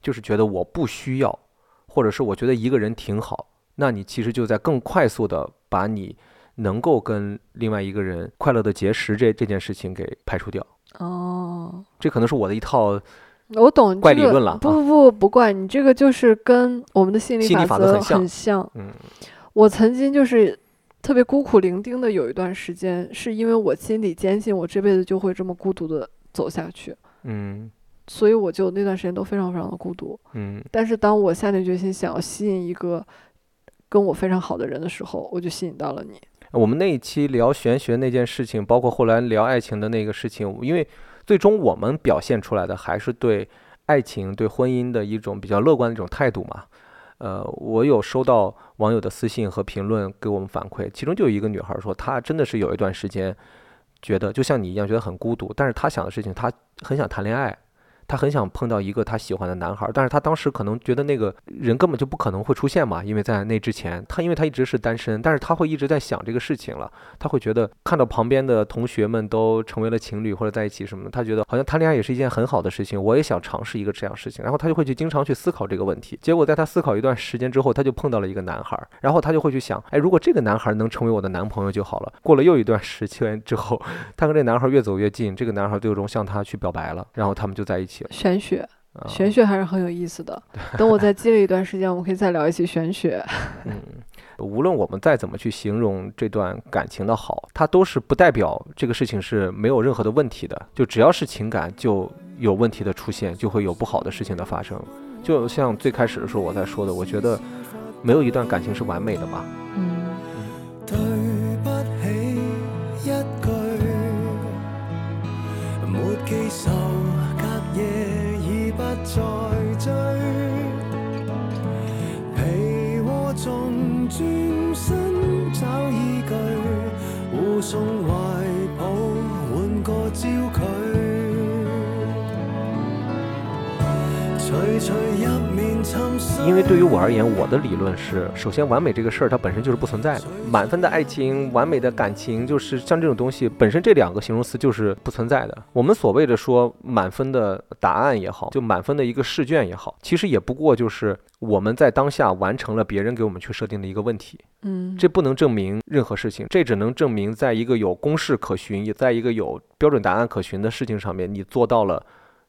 Speaker 1: 就是觉得我不需要，或者是我觉得一个人挺好，那你其实就在更快速的把你能够跟另外一个人快乐的结识这这件事情给排除掉。
Speaker 2: 哦，
Speaker 1: 这可能是我的一套
Speaker 2: 我懂
Speaker 1: 怪理论了啊。
Speaker 2: 不不不不怪你，这个就是跟我们的心理
Speaker 1: 法则
Speaker 2: 则
Speaker 1: 很像。
Speaker 2: 很像。
Speaker 1: 嗯。
Speaker 2: 我曾经就是特别孤苦伶仃的有一段时间，是因为我心里坚信我这辈子就会这么孤独的走下去，
Speaker 1: 嗯。
Speaker 2: 所以我就那段时间都非常非常的孤独。
Speaker 1: 嗯。
Speaker 2: 但是当我下定决心想要吸引一个跟我非常好的人的时候，我就吸引到了你。
Speaker 1: 我们那一期聊玄学那件事情，包括后来聊爱情的那个事情，因为最终我们表现出来的还是对爱情、对婚姻的一种比较乐观的一种态度嘛。呃，我有收到网友的私信和评论给我们反馈，其中就有一个女孩说，她真的是有一段时间觉得就像你一样，觉得很孤独，但是她想的事情，她很想谈恋爱，他很想碰到一个他喜欢的男孩，但是他当时可能觉得那个人根本就不可能会出现嘛，因为在那之前，他因为他一直是单身，但是他会一直在想这个事情了，他会觉得看到旁边的同学们都成为了情侣或者在一起什么的，他觉得好像谈恋爱也是一件很好的事情，我也想尝试一个这样事情，然后他就会去经常去思考这个问题。结果在他思考一段时间之后，他就碰到了一个男孩，然后他就会去想，哎，如果这个男孩能成为我的男朋友就好了。过了又一段时间之后，他跟这男孩越走越近，这个男孩儿最终向他去表白了，然后他们就在一起了。
Speaker 2: 玄学，
Speaker 1: 啊
Speaker 2: 玄学还是很有意思的。等我再积累一段时间，我们可以再聊一期玄学。
Speaker 1: 嗯，无论我们再怎么去形容这段感情的好，它都是不代表这个事情是没有任何的问题的。就只要是情感，就有问题的出现，就会有不好的事情的发生。就像最开始的时候我在说的，我觉得没有一段感情是完美的吧。
Speaker 2: 嗯，
Speaker 4: 对不起一句，在追，被窝中转身找依据，护送怀抱换个焦距，徐徐。
Speaker 1: 因为对于我而言，我的理论是，首先完美这个事儿它本身就是不存在的，满分的爱情、完美的感情，就是像这种东西本身这两个形容词就是不存在的。我们所谓的说满分的答案也好，就满分的一个试卷也好，其实也不过就是我们在当下完成了别人给我们去设定的一个问题，
Speaker 2: 嗯，
Speaker 1: 这不能证明任何事情，这只能证明在一个有公式可循，也在一个有标准答案可循的事情上面，你做到了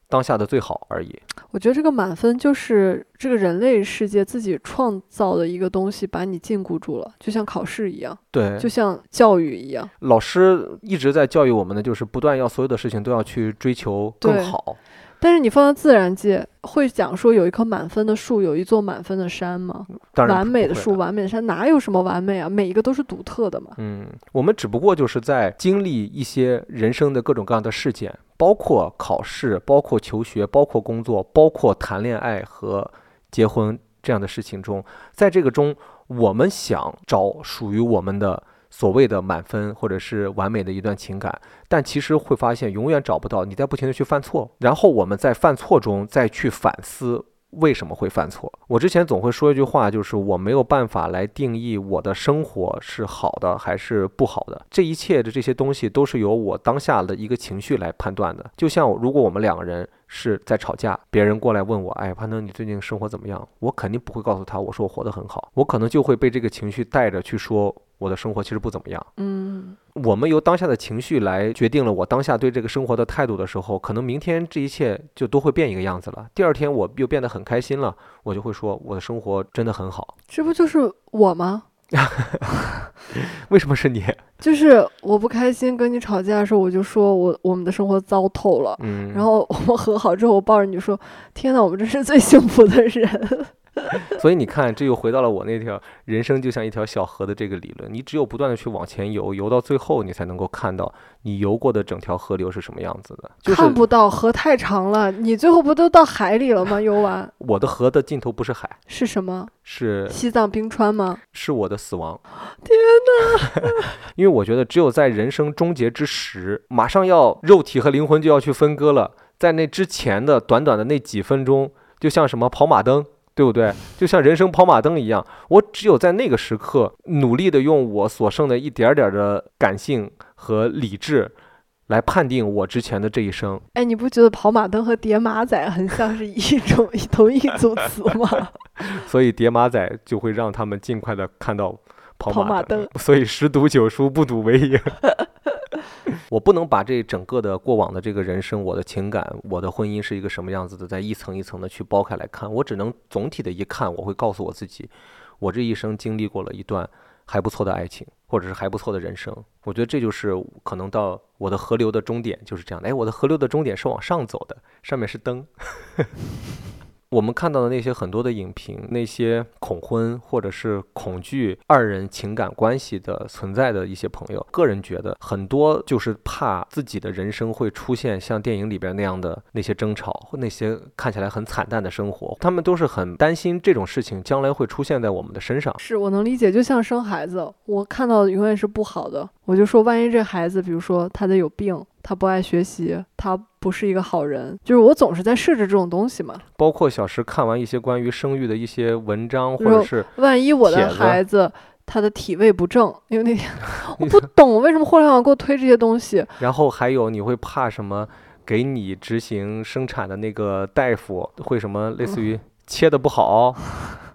Speaker 1: 当下的最好而已。
Speaker 2: 我觉得这个满分就是这个人类世界自己创造的一个东西，把你禁锢住了，就像考试一样，
Speaker 1: 对，
Speaker 2: 就像教育一样。
Speaker 1: 老师一直在教育我们的，就是不断要所有的事情都要去追求更好。
Speaker 2: 但是你放到自然界，会讲说有一棵满分的树，有一座满分的山吗？
Speaker 1: 当然
Speaker 2: 完美的树，完美的山，哪有什么完美啊？每一个都是独特的嘛。
Speaker 1: 嗯，我们只不过就是在经历一些人生的各种各样的事件，包括考试，包括求学，包括工作，包括谈恋爱和结婚这样的事情中，在这个中，我们想找属于我们的所谓的满分或者是完美的一段情感，但其实会发现永远找不到。你在不停的去犯错，然后我们在犯错中再去反思。为什么会犯错？我之前总会说一句话，就是我没有办法来定义我的生活是好的还是不好的。这一切的这些东西都是由我当下的一个情绪来判断的。就像如果我们两个人是在吵架，别人过来问我，哎，潘登，你最近生活怎么样？我肯定不会告诉他，我说我活得很好，我可能就会被这个情绪带着去说我的生活其实不怎么样。
Speaker 2: 嗯，
Speaker 1: 我们由当下的情绪来决定了我当下对这个生活的态度的时候，可能明天这一切就都会变一个样子了。第二天我又变得很开心了，我就会说我的生活真的很好。
Speaker 2: 这不就是我吗？
Speaker 1: 为什么是你？
Speaker 2: 就是我不开心跟你吵架的时候，我就说我我们的生活糟透了。
Speaker 1: 嗯，
Speaker 2: 然后我们和好之后，我抱着你说：“天呐，我们真是最幸福的人。
Speaker 1: 所以你看，这又回到了我那条人生就像一条小河的这个理论。你只有不断的去往前游，游到最后，你才能够看到你游过的整条河流是什么样子的。就是
Speaker 2: 看不到，河太长了，你最后不都到海里了吗？游完
Speaker 1: 我的河的尽头不是海，
Speaker 2: 是什么？
Speaker 1: 是
Speaker 2: 西藏冰川吗？
Speaker 1: 是我的死亡。
Speaker 2: 天
Speaker 1: 因为我觉得只有在人生终结之时，马上要肉体和灵魂就要去分割了，在那之前的短短的那几分钟，就像什么跑马灯。对不对？就像人生跑马灯一样，我只有在那个时刻，努力的用我所剩的一点点的感性和理智，来判定我之前的这一生。
Speaker 2: 哎，你不觉得跑马灯和叠马仔很像是一种 同一组词吗？
Speaker 1: 所以叠马仔就会让他们尽快的看到跑马
Speaker 2: 灯。
Speaker 1: 所以十赌九输，不赌为赢。我不能把这整个的过往的这个人生，我的情感，我的婚姻是一个什么样子的，在一层一层的去剥开来看。我只能总体的一看，我会告诉我自己，我这一生经历过了一段还不错的爱情，或者是还不错的人生。我觉得这就是可能到我的河流的终点就是这样的。哎，我的河流的终点是往上走的，上面是灯。我们看到的那些很多的影评，那些恐婚或者是恐惧二人情感关系的存在的一些朋友，个人觉得很多就是怕自己的人生会出现像电影里边那样的那些争吵，或那些看起来很惨淡的生活，他们都是很担心这种事情将来会出现在我们的身上。
Speaker 2: 是我能理解，就像生孩子，我看到的永远是不好的，我就说，万一这孩子，比如说他得有病，他不爱学习，他不是一个好人，就是我总是在设置这种东西嘛。
Speaker 1: 包括小时看完一些关于生育的一些文章，或者是
Speaker 2: 万一我的孩子他的体位不正，因为那天 我不懂为什么互联网给我推这些东西，
Speaker 1: 然后还有你会怕什么？给你执行生产的那个大夫会什么类似于切的不好，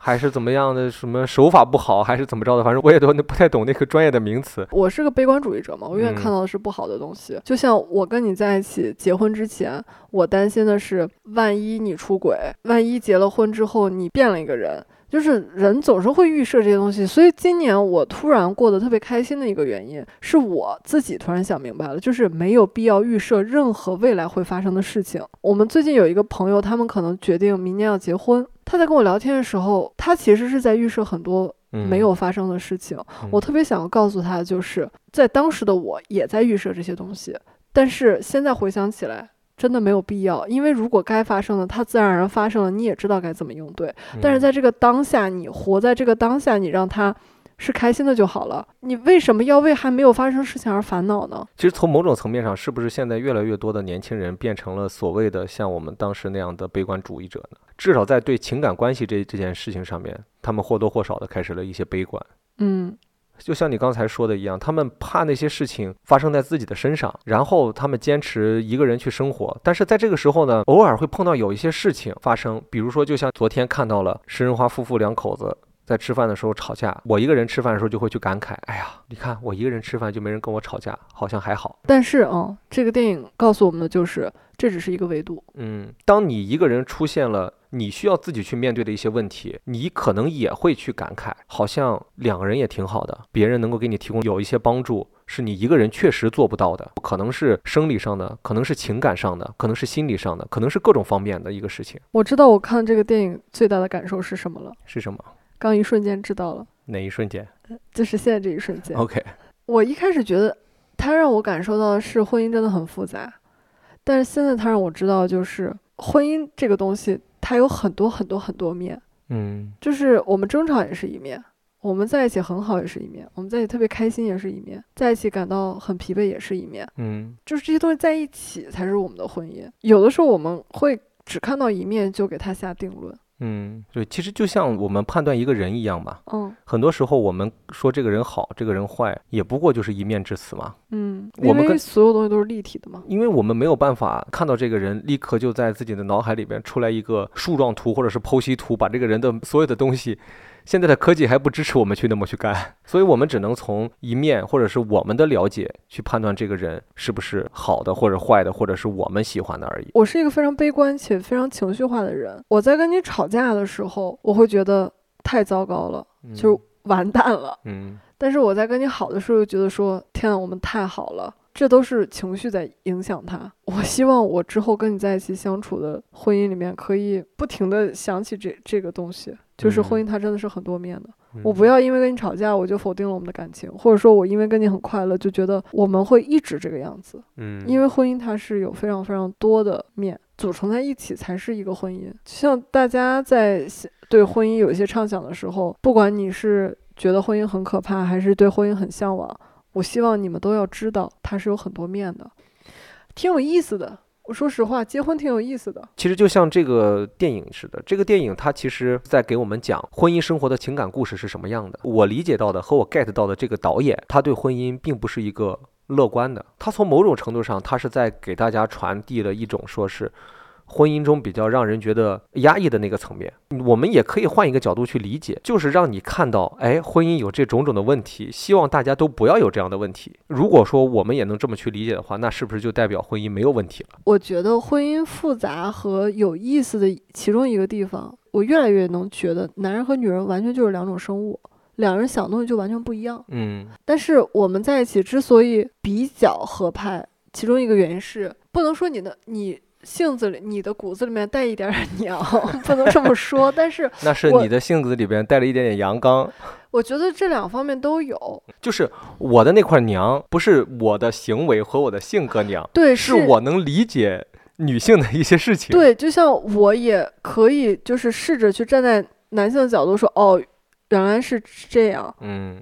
Speaker 1: 还是怎么样的？什么手法不好，还是怎么着的？反正我也都不太懂那个专业的名词。
Speaker 2: 我是个悲观主义者嘛，我永远看
Speaker 1: 嗯
Speaker 2: 到的是不好的东西。就像我跟你在一起结婚之前，我担心的是，万一你出轨，万一结了婚之后你变了一个人，就是人总是会预设这些东西。所以今年我突然过得特别开心的一个原因，是我自己突然想明白了，就是没有必要预设任何未来会发生的事情。我们最近有一个朋友，他们可能决定明年要结婚。他在跟我聊天的时候，他其实是在预设很多
Speaker 1: 嗯，
Speaker 2: 没有发生的事情。我
Speaker 1: 嗯
Speaker 2: 特别想要告诉他，就是在当时的我也在预设这些东西，但是现在回想起来，真的没有必要，因为如果该发生的，它自然而然发生了，你也知道该怎么应对。但是
Speaker 1: 嗯
Speaker 2: 在这个当下，你活在这个当下，你让他是开心的就好了。你为什么要为还没有发生事情而烦恼呢？
Speaker 1: 其实从某种层面上，是不是现在越来越多的年轻人变成了所谓的像我们当时那样的悲观主义者呢？至少在对情感关系这这件事情上面，他们或多或少的开始了一些悲观。
Speaker 2: 嗯，
Speaker 1: 就像你刚才说的一样，他们怕那些事情发生在自己的身上，然后他们坚持一个人去生活。但是在这个时候呢，偶尔会碰到有一些事情发生，比如说，就像昨天看到了石仁花夫妇两口子。在吃饭的时候吵架，我一个人吃饭的时候就会去感慨：哎呀，你看我一个人吃饭就没人跟我吵架，好像还好。
Speaker 2: 但是嗯，这个电影告诉我们的就是，这只是一个维度。
Speaker 1: 嗯，当你一个人出现了你需要自己去面对的一些问题，你可能也会去感慨，好像两个人也挺好的，别人能够给你提供有一些帮助，是你一个人确实做不到的，可能是生理上的，可能是情感上的，可能是心理上的，可能是各种方面的一个事情，
Speaker 2: 我知道我看这个电影最大的感受是什么了，
Speaker 1: 是什么？
Speaker 2: 刚一瞬间知道了，
Speaker 1: 哪一瞬间
Speaker 2: 就是现在这一瞬间。
Speaker 1: ？OK，
Speaker 2: 我一开始觉得他让我感受到的是婚姻真的很复杂，但是现在他让我知道，就是婚姻这个东西，它有很多很多很多面，
Speaker 1: 嗯
Speaker 2: 就是我们争吵也是一面，我们在一起很好也是一面，我们在一起特别开心也是一面，在一起感到很疲惫也是一面，
Speaker 1: 嗯
Speaker 2: 就是这些东西在一起才是我们的婚姻。有的时候我们会只看到一面就给他下定论，
Speaker 1: 嗯，对，其实就像我们判断一个人一样嘛，
Speaker 2: 嗯
Speaker 1: 很多时候我们说这个人好，这个人坏，也不过就是一面之词嘛。
Speaker 2: 嗯，
Speaker 1: 我们跟
Speaker 2: 所有东西都是立体的嘛。
Speaker 1: 因为我们没有办法看到这个人，立刻就在自己的脑海里边出来一个树状图或者是剖析图，把这个人的所有的东西，现在的科技还不支持我们去那么去干，所以我们只能从一面或者是我们的了解去判断这个人是不是好的或者坏的，或者是我们喜欢的而已。
Speaker 2: 我是一个非常悲观且非常情绪化的人。我在跟你吵架的时候，我会觉得太糟糕了，就是完蛋了。
Speaker 1: 嗯
Speaker 2: 但是我在跟你好的时候，又觉得说，天呐，我们太好了。这都是情绪在影响他。我希望我之后跟你在一起相处的婚姻里面，可以不停的想起这这个东西，就是婚姻它真的是很多面的。
Speaker 1: 嗯
Speaker 2: 我不要因为跟你吵架，我就否定了我们的感情，或者说我因为跟你很快乐，就觉得我们会一直这个样子。
Speaker 1: 嗯，
Speaker 2: 因为婚姻它是有非常非常多的面组成在一起才是一个婚姻。就像大家在对婚姻有一些畅想的时候，不管你是觉得婚姻很可怕，还是对婚姻很向往，我希望你们都要知道它是有很多面的，挺有意思的。我说实话，结婚挺有意思的。
Speaker 1: 其实就像这个电影似的，这个电影它其实在给我们讲婚姻生活的情感故事是什么样的。我理解到的和我 get 到的这个导演，他对婚姻并不是一个乐观的，他从某种程度上，他是在给大家传递了一种说是。婚姻中比较让人觉得压抑的那个层面，我们也可以换一个角度去理解，就是让你看到，哎，婚姻有这种种的问题，希望大家都不要有这样的问题。如果说我们也能这么去理解的话，那是不是就代表婚姻没有问题了？
Speaker 2: 我觉得婚姻复杂和有意思的其中一个地方，我越来越能觉得男人和女人完全就是两种生物，两人想的东西就完全不一样。
Speaker 1: 嗯
Speaker 2: 但是我们在一起之所以比较合拍，其中一个原因是不能说你的你性子里、你的骨子里面带一点点娘，不能这么说。但是
Speaker 1: 那是你的性子里边带了一点点阳刚，
Speaker 2: 我觉得这两方面都有。
Speaker 1: 就是我的那块娘，不是我的行为和我的性格娘，
Speaker 2: 对，
Speaker 1: 是我能理解女性的一些事情。，
Speaker 2: 对，就像我也可以就是试着去站在男性的角度说，哦，原来是这样。
Speaker 1: 嗯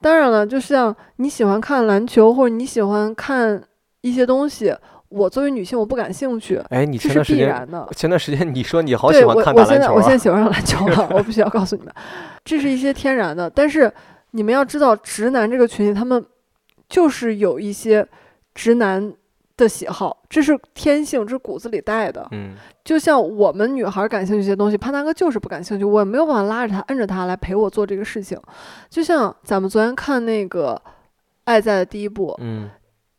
Speaker 2: 当然了，就像你喜欢看篮球或者你喜欢看一些东西，我作为女性我不感兴趣，
Speaker 1: 哎，你
Speaker 2: 这是
Speaker 1: 前段时间
Speaker 2: 必然的。
Speaker 1: 前段时间你说你好
Speaker 2: 对
Speaker 1: 喜欢
Speaker 2: 我我现
Speaker 1: 看打篮球啊？
Speaker 2: 在我现在喜欢上篮球了，我必须要告诉你们，这是一些天然的。但是你们要知道，直男这个群体，他们就是有一些直男的喜好，这是天性，这是骨子里带的。
Speaker 1: 嗯
Speaker 2: 就像我们女孩感兴趣一些东西，潘大哥就是不感兴趣，我也没有办法拉着他、摁着他来陪我做这个事情。就像咱们昨天看那个《爱在的第一步》，
Speaker 1: 嗯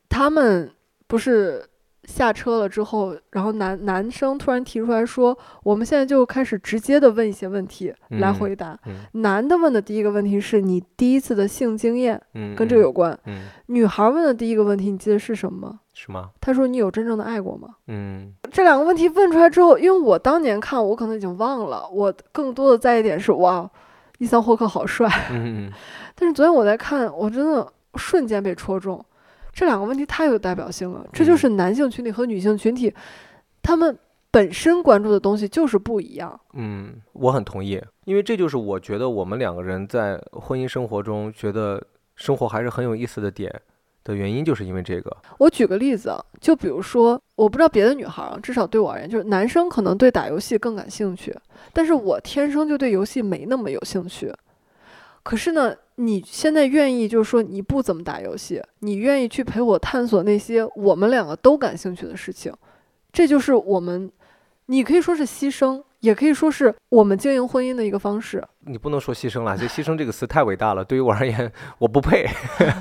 Speaker 2: 他们不是下车了之后，然后男男生突然提出来说，我们现在就开始直接的问一些问题来
Speaker 1: 嗯
Speaker 2: 回答。
Speaker 1: 嗯
Speaker 2: 男的问的第一个问题是你第一次的性经验
Speaker 1: 嗯，
Speaker 2: 跟这个有关，
Speaker 1: 嗯，
Speaker 2: 女孩儿问的第一个问题你记得是什么吗？
Speaker 1: 是吗？
Speaker 2: 她说你有真正的爱过吗？
Speaker 1: 嗯
Speaker 2: 这两个问题问出来之后，因为我当年看，我可能已经忘了，我更多的在意点是哇，伊桑霍克好帅。
Speaker 1: 嗯嗯
Speaker 2: 但是昨天我在看，我真的瞬间被戳中，这两个问题太有代表性了。这就
Speaker 1: 嗯
Speaker 2: 是男性群体和女性群体，他们本身关注的东西就是不一样。
Speaker 1: 嗯，我很同意，因为这就是我觉得我们两个人在婚姻生活中觉得生活还是很有意思的点的原因，就是因为这个。
Speaker 2: 我举个例子啊，就比如说，我不知道别的女孩儿啊，至少对我而言，就是男生可能对打游戏更感兴趣，但是我天生就对游戏没那么有兴趣。可是呢，你现在愿意就是说你不怎么打游戏，你愿意去陪我探索那些我们两个都感兴趣的事情，这就是我们，你可以说是牺牲，也可以说是我们经营婚姻的一个方式。
Speaker 1: 你不能说牺牲了，就牺牲这个词太伟大了，对于我而言，我不配。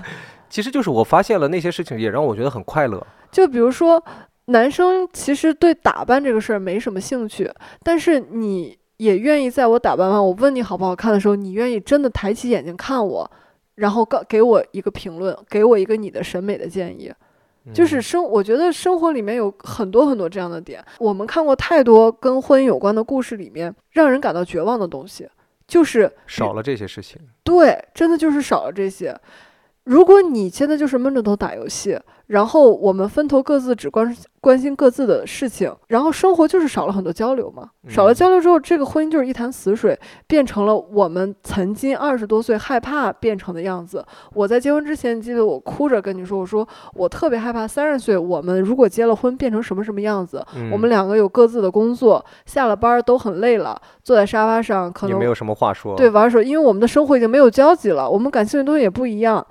Speaker 1: 其实就是我发现了那些事情，也让我觉得很快乐。
Speaker 2: 就比如说，男生其实对打扮这个事儿没什么兴趣，但是你也愿意在我打扮完，我问你好不好看的时候，你愿意真的抬起眼睛看我，然后告给我一个评论，给我一个你的审美的建议。就是
Speaker 1: 嗯
Speaker 2: 生，我觉得生活里面有很多很多这样的点。我们看过太多跟婚姻有关的故事，里面让人感到绝望的东西，就是
Speaker 1: 少了这些事情。
Speaker 2: 对，真的就是少了这些。如果你现在就是闷着头打游戏，然后我们分头各自只关关心各自的事情，然后生活就是少了很多交流嘛。少了
Speaker 1: 嗯
Speaker 2: 交流之后，这个婚姻就是一潭死水，变成了我们曾经二十多岁害怕变成的样子。我在结婚之前，记得我哭着跟你说，我说我特别害怕三十岁我们如果结了婚变成什么什么样子。我们
Speaker 1: 嗯
Speaker 2: 两个有各自的工作，下了班都很累了，坐在沙发上可能
Speaker 1: 也没有什么话说。
Speaker 2: 对，玩手，因为我们的生活已经没有交集了，我们感兴趣的东西也不一样。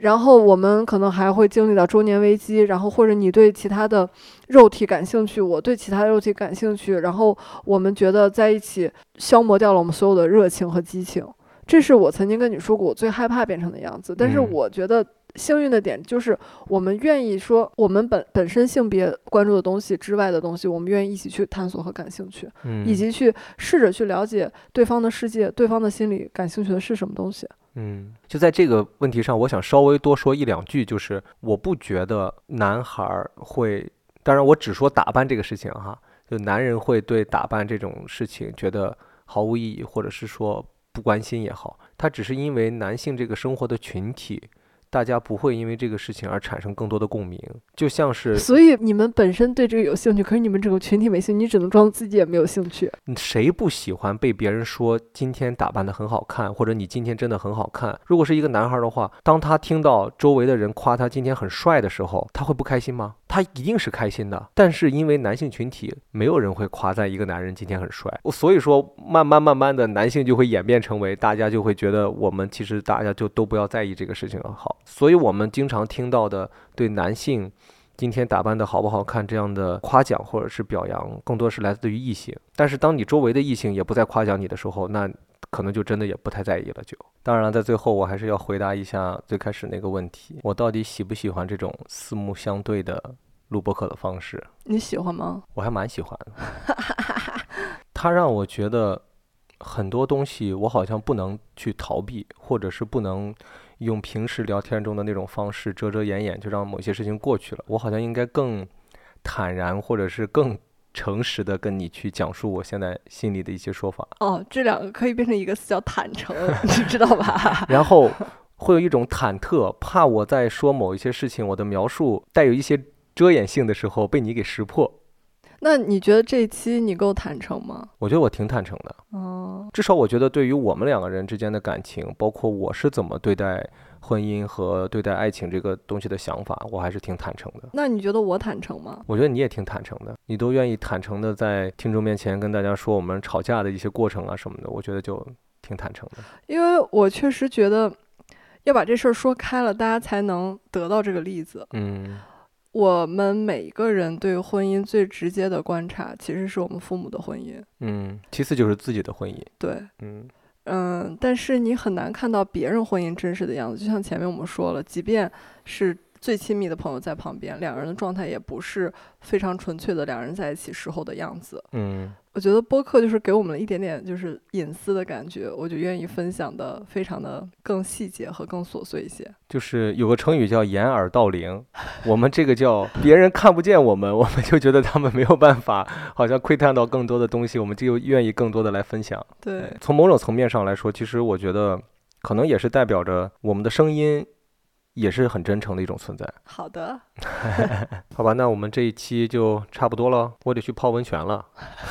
Speaker 2: 然后我们可能还会经历到中年危机，然后或者你对其他的肉体感兴趣，我对其他肉体感兴趣，然后我们觉得在一起消磨掉了我们所有的热情和激情。这是我曾经跟你说过我最害怕变成的样子。但是
Speaker 1: 嗯
Speaker 2: 我觉得幸运的点就是，我们愿意说我们本本身性别关注的东西之外的东西，我们愿意一起去探索和感兴趣。
Speaker 1: 嗯，
Speaker 2: 以及去试着去了解对方的世界，对方的心理感兴趣的是什么东西。
Speaker 1: 嗯，就在这个问题上，我想稍微多说一两句，就是我不觉得男孩儿会，当然我只说打扮这个事情哈，就男人会对打扮这种事情觉得毫无意义，或者是说不关心也好，他只是因为男性这个生活的群体。大家不会因为这个事情而产生更多的共鸣，就像是
Speaker 2: 所以你们本身对这个有兴趣，可是你们整个群体没兴趣，你只能装自己也没有兴趣。
Speaker 1: 嗯谁不喜欢被别人说今天打扮得很好看，或者你今天真的很好看？如果是一个男孩的话，当他听到周围的人夸他今天很帅的时候，他会不开心吗？他一定是开心的。但是因为男性群体，没有人会夸赞一个男人今天很帅，所以说慢慢慢慢的，男性就会演变成为大家就会觉得我们其实大家就都不要在意这个事情了好。所以我们经常听到的对男性。今天打扮的好不好看这样的夸奖或者是表扬，更多是来自于异性。但是当你周围的异性也不再夸奖你的时候，那可能就真的也不太在意了。就当然了，在最后我还是要回答一下最开始那个问题：我到底喜不喜欢这种四目相对的录播课的方式？
Speaker 2: 你喜欢吗？
Speaker 1: 我还蛮喜欢的。它让我觉得很多东西我好像不能去逃避，或者是不能用平时聊天中的那种方式遮遮掩掩就让某些事情过去了。我好像应该更坦然，或者是更诚实的跟你去讲述我现在心里的一些说法，
Speaker 2: 哦，这两个可以变成一个词叫坦诚，你知道吧？
Speaker 1: 然后会有一种忐忑，怕我在说某一些事情，我的描述带有一些遮掩性的时候被你给识破。
Speaker 2: 那你觉得这一期你够坦诚吗？
Speaker 1: 我觉得我挺坦诚的，
Speaker 2: 哦，
Speaker 1: 至少我觉得对于我们两个人之间的感情，包括我是怎么对待婚姻和对待爱情这个东西的想法，我还是挺坦诚的。
Speaker 2: 那你觉得我坦诚吗？
Speaker 1: 我觉得你也挺坦诚的，你都愿意坦诚的在听众面前跟大家说我们吵架的一些过程啊什么的，我觉得就挺坦诚的。
Speaker 2: 因为我确实觉得要把这事儿说开了，大家才能得到这个例子。
Speaker 1: 嗯
Speaker 2: 我们每一个人对婚姻最直接的观察，其实是我们父母的婚姻。
Speaker 1: 嗯，其次就是自己的婚姻。
Speaker 2: 对，
Speaker 1: 嗯
Speaker 2: 嗯，但是你很难看到别人婚姻真实的样子。就像前面我们说了，即便是最亲密的朋友在旁边，两个人的状态也不是非常纯粹的两人在一起时候的样子。
Speaker 1: 嗯
Speaker 2: 我觉得播客就是给我们了一点点就是隐私的感觉，我就愿意分享的非常的更细节和更琐碎一些。
Speaker 1: 就是有个成语叫掩耳盗铃，我们这个叫 别人看不见我们，我们就觉得他们没有办法，好像窥探到更多的东西，我们就愿意更多的来分享。
Speaker 2: 对，
Speaker 1: 从某种层面上来说，其实我觉得可能也是代表着我们的声音也是很真诚的一种存在。
Speaker 2: 好的，
Speaker 1: 好吧，那我们这一期就差不多了，我得去泡温泉了，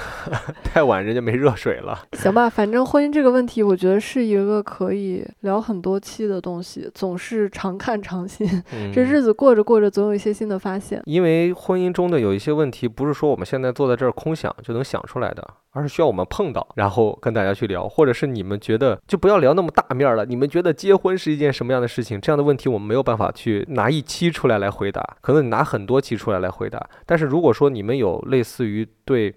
Speaker 1: 太晚人家没热水了。
Speaker 2: 行吧，反正婚姻这个问题，我觉得是一个可以聊很多期的东西，总是常看常新。
Speaker 1: 嗯
Speaker 2: 这日子过着过着，总有一些新的发现。
Speaker 1: 因为婚姻中的有一些问题，不是说我们现在坐在这儿空想就能想出来的，而是需要我们碰到，然后跟大家去聊，或者是你们觉得就不要聊那么大面儿了，你们觉得结婚是一件什么样的事情？这样的问题我们没有办法去拿一期出来来回答，可能你拿很多期出来来回答。但是如果说你们有类似于对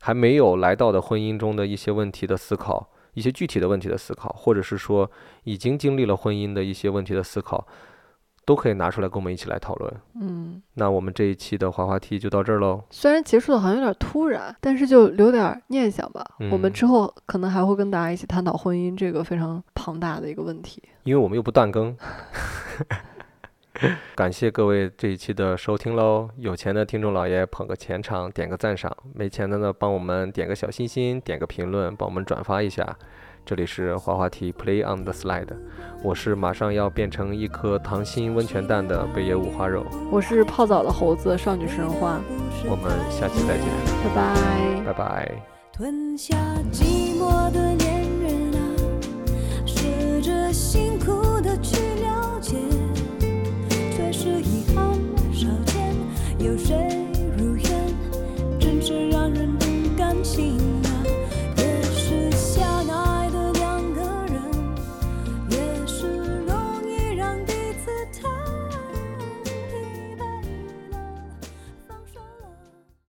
Speaker 1: 还没有来到的婚姻中的一些问题的思考，一些具体的问题的思考，或者是说已经经历了婚姻的一些问题的思考，都可以拿出来跟我们一起来讨论。
Speaker 2: 嗯，
Speaker 1: 那我们这一期的滑滑梯就到这儿喽。
Speaker 2: 虽然结束的好像有点突然，但是就留点儿念想吧。我们
Speaker 1: 嗯
Speaker 2: 之后可能还会跟大家一起探讨婚姻这个非常庞大的一个问题。
Speaker 1: 因为我们又不断更。感谢各位这一期的收听喽！有钱的听众老爷捧个钱场，点个赞赏；没钱的呢，帮我们点个小心心，点个评论，帮我们转发一下。这里是滑滑梯 Play on the Slide，我是马上要变成一颗糖心温泉蛋的北野五花肉。
Speaker 2: 我是泡澡的猴子，少女食人花，
Speaker 1: 我们下期再见，
Speaker 2: 拜拜。
Speaker 1: 拜拜。
Speaker 3: 吞下寂寞的恋人啊，试着辛苦